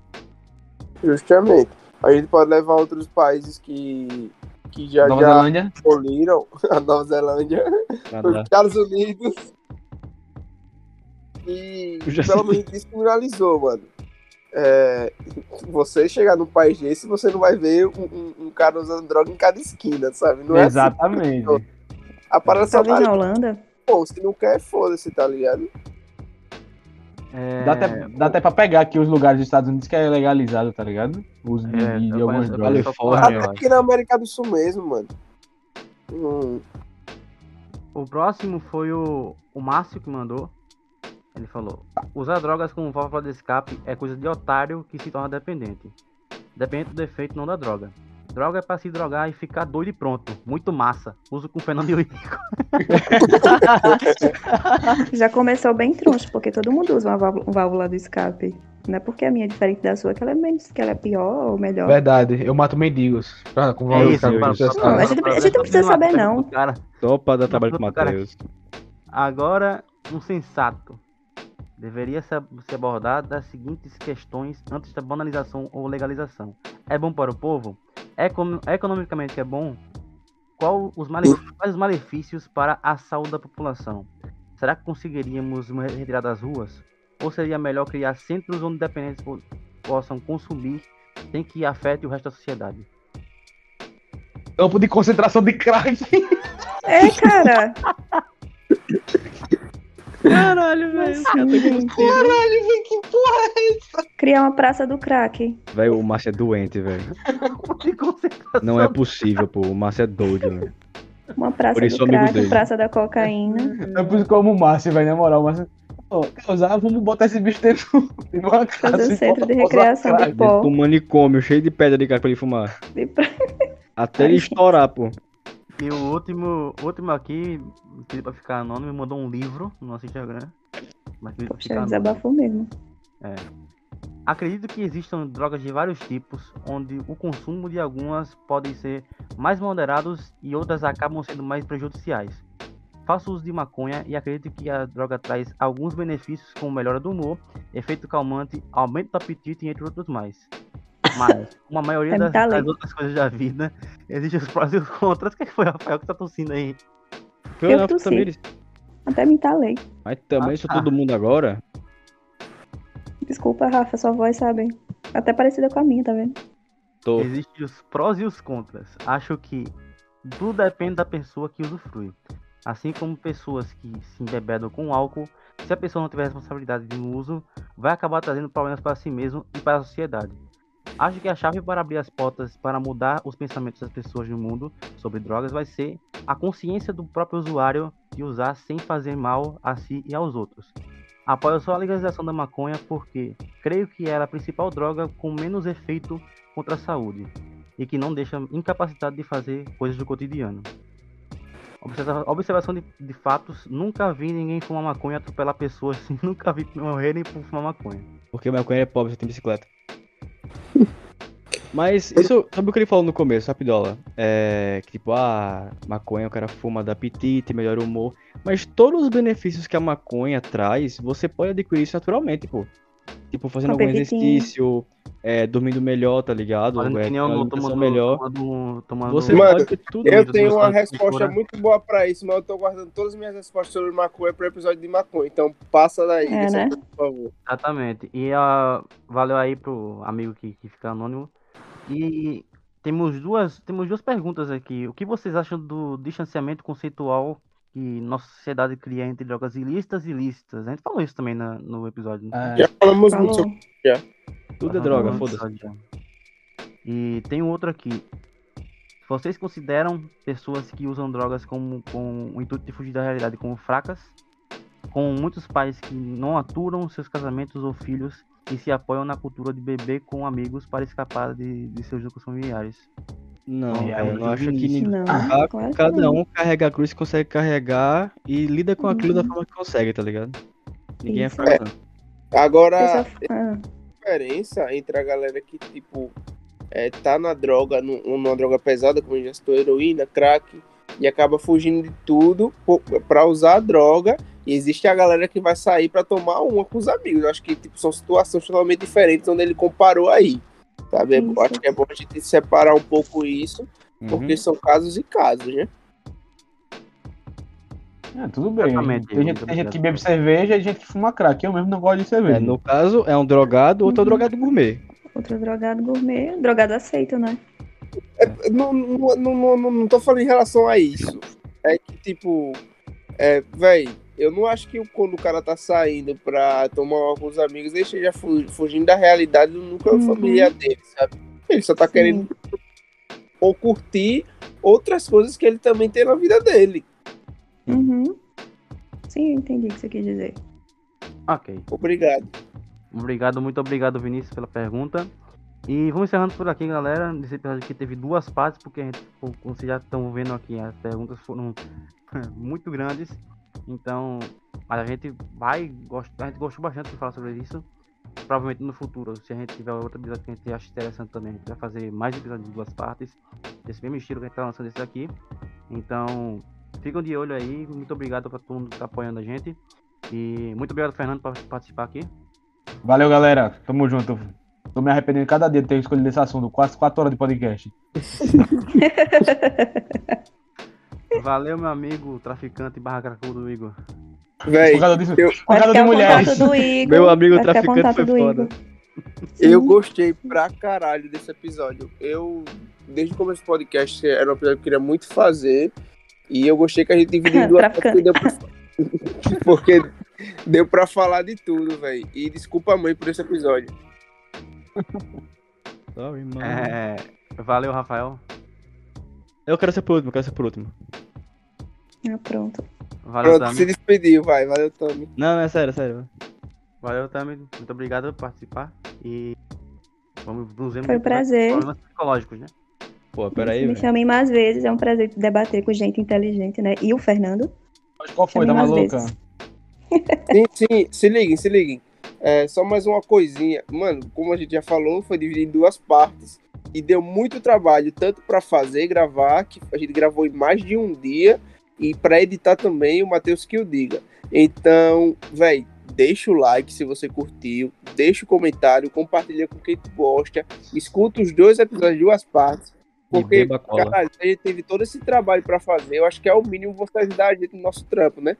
Justamente. A gente pode levar outros países que que já, Nova já Zelândia. aboliram a Nova Zelândia, os Estados Unidos. E pelo menos descriminalizou, mano. É, você chegar num país desse, você não vai ver um, um, um cara usando droga em cada esquina, sabe? Não é assim Exatamente. Assim, a parada tá só na Holanda? Pô, se não quer, foda-se, tá ligado? É... Dá, até, dá até pra pegar aqui os lugares dos Estados Unidos que é legalizado, tá ligado? O uso de, é, de algumas drogas. Até aqui na América do Sul mesmo, mano. Hum. O próximo foi o, o Márcio que mandou. Ele falou: Usar drogas como válvula de escape é coisa de otário que se torna dependente. Depende do efeito, não da droga. Droga é pra se drogar e ficar doido e pronto. Muito massa. Uso com fenômeno rico. Já começou bem troncho, porque todo mundo usa uma válvula do escape. Não é porque a minha é diferente da sua que ela é menos, que ela é pior ou melhor. Verdade, eu mato mendigos. Ah, com válvula é isso, do escape. Não, a, gente, a gente não precisa saber, não. Cara. Só pra dar trabalho pro Matheus. Agora, um sensato deveria ser abordado das seguintes questões antes da banalização ou legalização. É bom para o povo? Econ economicamente é bom? Qual os quais os malefícios para a saúde da população? Será que conseguiríamos retirar das ruas? Ou seria melhor criar centros onde dependentes possam consumir sem que afete o resto da sociedade? Campo de concentração de crack. É, cara. Caralho, velho. Caralho, velho, que porra é essa? Criar uma praça do crack. Velho, o Márcio é doente, velho. Não é possível, pô. O Márcio é doido, velho. Uma praça por isso, do crack, dele. praça da cocaína. É por isso que eu amo o Márcio, velho, na moral. Márcio... Oh, quer usar? Vamos botar esse bicho dentro de uma casa. Fazer o centro de recreação do pó. Um manicômio cheio de pedra de crack pra ele fumar. Pra... Até ele estourar, pô. E o último, último aqui, que pra ficar anônimo, mandou um livro no nosso Instagram. Mas pra ficar desabafou mesmo. É. Acredito que existam drogas de vários tipos, onde o consumo de algumas podem ser mais moderados e outras acabam sendo mais prejudiciais. Faço uso de maconha e acredito que a droga traz alguns benefícios como melhora do humor, efeito calmante, aumento do apetite entre outros mais. Mas, como a maioria das, das, outras coisas da vida, existem os prós e os contras. O que foi, Rafael, que tá tossindo aí? Eu, eu tossi. Também... Até me talei. Mas também ah, isso tá. todo mundo agora? Desculpa, Rafa, sua voz, sabe? Até parecida com a minha, tá vendo? Tô. Existem os prós e os contras. Acho que tudo depende da pessoa que usufrui. Assim como pessoas que se embebedam com álcool, se a pessoa não tiver responsabilidade no uso, vai acabar trazendo problemas para si mesmo e para a sociedade. Acho que a chave para abrir as portas para mudar os pensamentos das pessoas no mundo sobre drogas vai ser a consciência do próprio usuário de usar sem fazer mal a si e aos outros. Apoio só a legalização da maconha porque creio que ela é a principal droga com menos efeito contra a saúde e que não deixa incapacitado de fazer coisas do cotidiano. Observação de, de, fatos, nunca vi ninguém fumar maconha atropelar pessoas, assim, nunca vi morrerem por fumar maconha. Porque maconha é pobre, você tem bicicleta. Mas isso, sabe o que ele falou no começo, Rapidola? É que tipo, ah, maconha o cara fuma, dá apetite, melhora o humor. Mas todos os benefícios que a maconha traz, você pode adquirir isso naturalmente, pô. Tipo, fazendo algum exercício, é, dormindo melhor, tá ligado? Fazendo é, tomando, tomando, melhor. Tomando, tomando... Você Mano, pode ter tudo. Eu tenho uma resposta muito boa pra isso, mas eu tô guardando todas as minhas respostas sobre maconha pro episódio de maconha. Então passa daí, é, né? por favor. Exatamente. E uh, valeu aí pro amigo que, que fica anônimo. E temos duas, temos duas perguntas aqui. O que vocês acham do distanciamento conceitual que nossa sociedade cria entre drogas ilícitas e ilícitas? A gente falou isso também na, no episódio. É... Já falamos muito sobre já. Tudo é droga, foda-se. E tem um outro aqui. Vocês consideram pessoas que usam drogas como, com o intuito de fugir da realidade como fracas? Com muitos pais que não aturam seus casamentos ou filhos e se apoiam na cultura de beber com amigos para escapar de, de seus lucros familiares. Não, é, eu não acho que ninguém. Ah, claro cada um carrega a cruz que consegue carregar e lida com aquilo uhum. da forma que consegue, tá ligado? Ninguém é Isso. é fraco. É. Agora, a diferença entre a galera que, tipo, é, tá na droga, numa droga pesada, como já citou, heroína, crack, e acaba fugindo de tudo para usar a droga e existe a galera que vai sair para tomar uma com os amigos. Eu acho que tipo, são situações totalmente diferentes onde ele comparou aí. Sabe? Eu acho que é bom a gente separar um pouco isso, uhum. porque são casos e casos, né? É, tudo bem. Tem gente, tem gente que bebe cerveja e gente que fuma crack. Eu mesmo não gosto de cerveja. É, no caso, é um drogado, outro é uhum. drogado gourmet. Outro drogado gourmet, drogado aceito, né? É, não, não, não, não, não tô falando em relação a isso. É que, tipo, é, véi, eu não acho que quando o cara tá saindo pra tomar com os amigos, ele esteja fugindo da realidade do núcleo uhum. familiar dele, sabe? Ele só tá Sim. querendo ou curtir outras coisas que ele também tem na vida dele. Uhum. Sim, entendi o que você quis dizer. Ok. Obrigado. Obrigado, muito obrigado, Vinícius, pela pergunta. E vamos encerrando por aqui, galera. Nesse episódio aqui teve duas partes, porque a gente, como vocês já estão vendo aqui, as perguntas foram muito grandes. Então, a gente vai, a gente gostou bastante de falar sobre isso. Provavelmente no futuro, se a gente tiver outro episódio que a gente acha interessante também, a gente vai fazer mais episódios de duas partes, desse mesmo estilo que a gente tá lançando esse aqui. Então, ficam de olho aí. Muito obrigado para todo mundo que tá apoiando a gente. E muito obrigado, Fernando, por participar aqui. Valeu, galera. Tamo junto. Tô me arrependendo cada dia de ter escolhido esse assunto. Quase 4 horas de podcast. Valeu, meu amigo traficante barra cracudo Igor. Véi, por causa, disso, eu... por causa de mulheres. Meu amigo traficante foi foda. Eu gostei pra caralho desse episódio. Eu, desde o começo do podcast, era um episódio que eu queria muito fazer. E eu gostei que a gente dividiu duas partes. Deu pra... Porque deu pra falar de tudo, velho. E desculpa a mãe por esse episódio. Sorry, é... Valeu, Rafael. Eu quero ser por último, eu quero ser por último. Ah, pronto. Valeu, pronto, Tami. se despediu, vai. Valeu, Tami. Não, não, é sério, é sério. Valeu, Tami. Muito obrigado por participar. E vamos nos ver Foi um prazer. Problemas psicológicos, né? Pô, peraí. Me chamem mais vezes, é um prazer debater com gente inteligente, né? E o Fernando. Qual foi, da maluca? sim, sim, se liguem, se liguem. É, só mais uma coisinha. Mano, como a gente já falou, foi dividido em duas partes e deu muito trabalho, tanto para fazer, gravar, que a gente gravou em mais de um dia, e para editar também, o Matheus que o diga. Então, velho, deixa o like se você curtiu, deixa o comentário, compartilha com quem tu gosta, escuta os dois episódios de duas partes, porque, caralho, a gente teve todo esse trabalho para fazer, eu acho que é o mínimo você ajudar a gente no nosso trampo, né?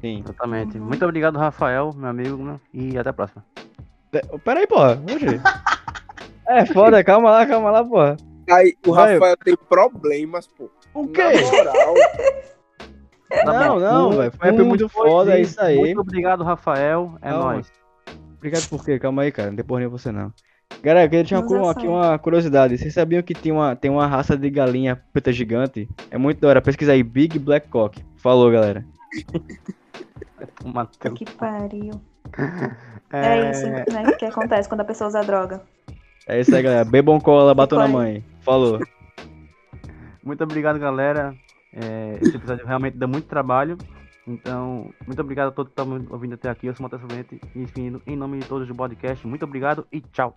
Sim, exatamente. Muito obrigado, Rafael, meu amigo, né? e até a próxima. Peraí, porra. Hoje. É foda, calma lá, calma lá, porra. Aí o Vai. Rafael tem problemas, pô. O Na quê? moral, Não, não, Um- velho. Foi muito foi foda, é isso. aí. Muito obrigado, Rafael. É Calma. nóis. Obrigado por quê? Calma aí, cara. Não tem porra nem você não. Galera, eu queria deixar uma, aqui uma curiosidade. Vocês sabiam que tem uma, tem uma raça de galinha preta gigante? É muito da hora. Pesquisa aí, Big Black Cock. Falou, galera. Matheus. Que pariu. É, isso né, que acontece quando a pessoa usa droga. É isso aí, galera. Bebam cola, batam na mãe. Falou. Muito obrigado, galera. É, esse episódio realmente dá muito trabalho. Então, muito obrigado a todos que estão ouvindo até aqui. Eu sou o Matheus Valente. E, enfim, em nome de todos do podcast, muito obrigado e tchau.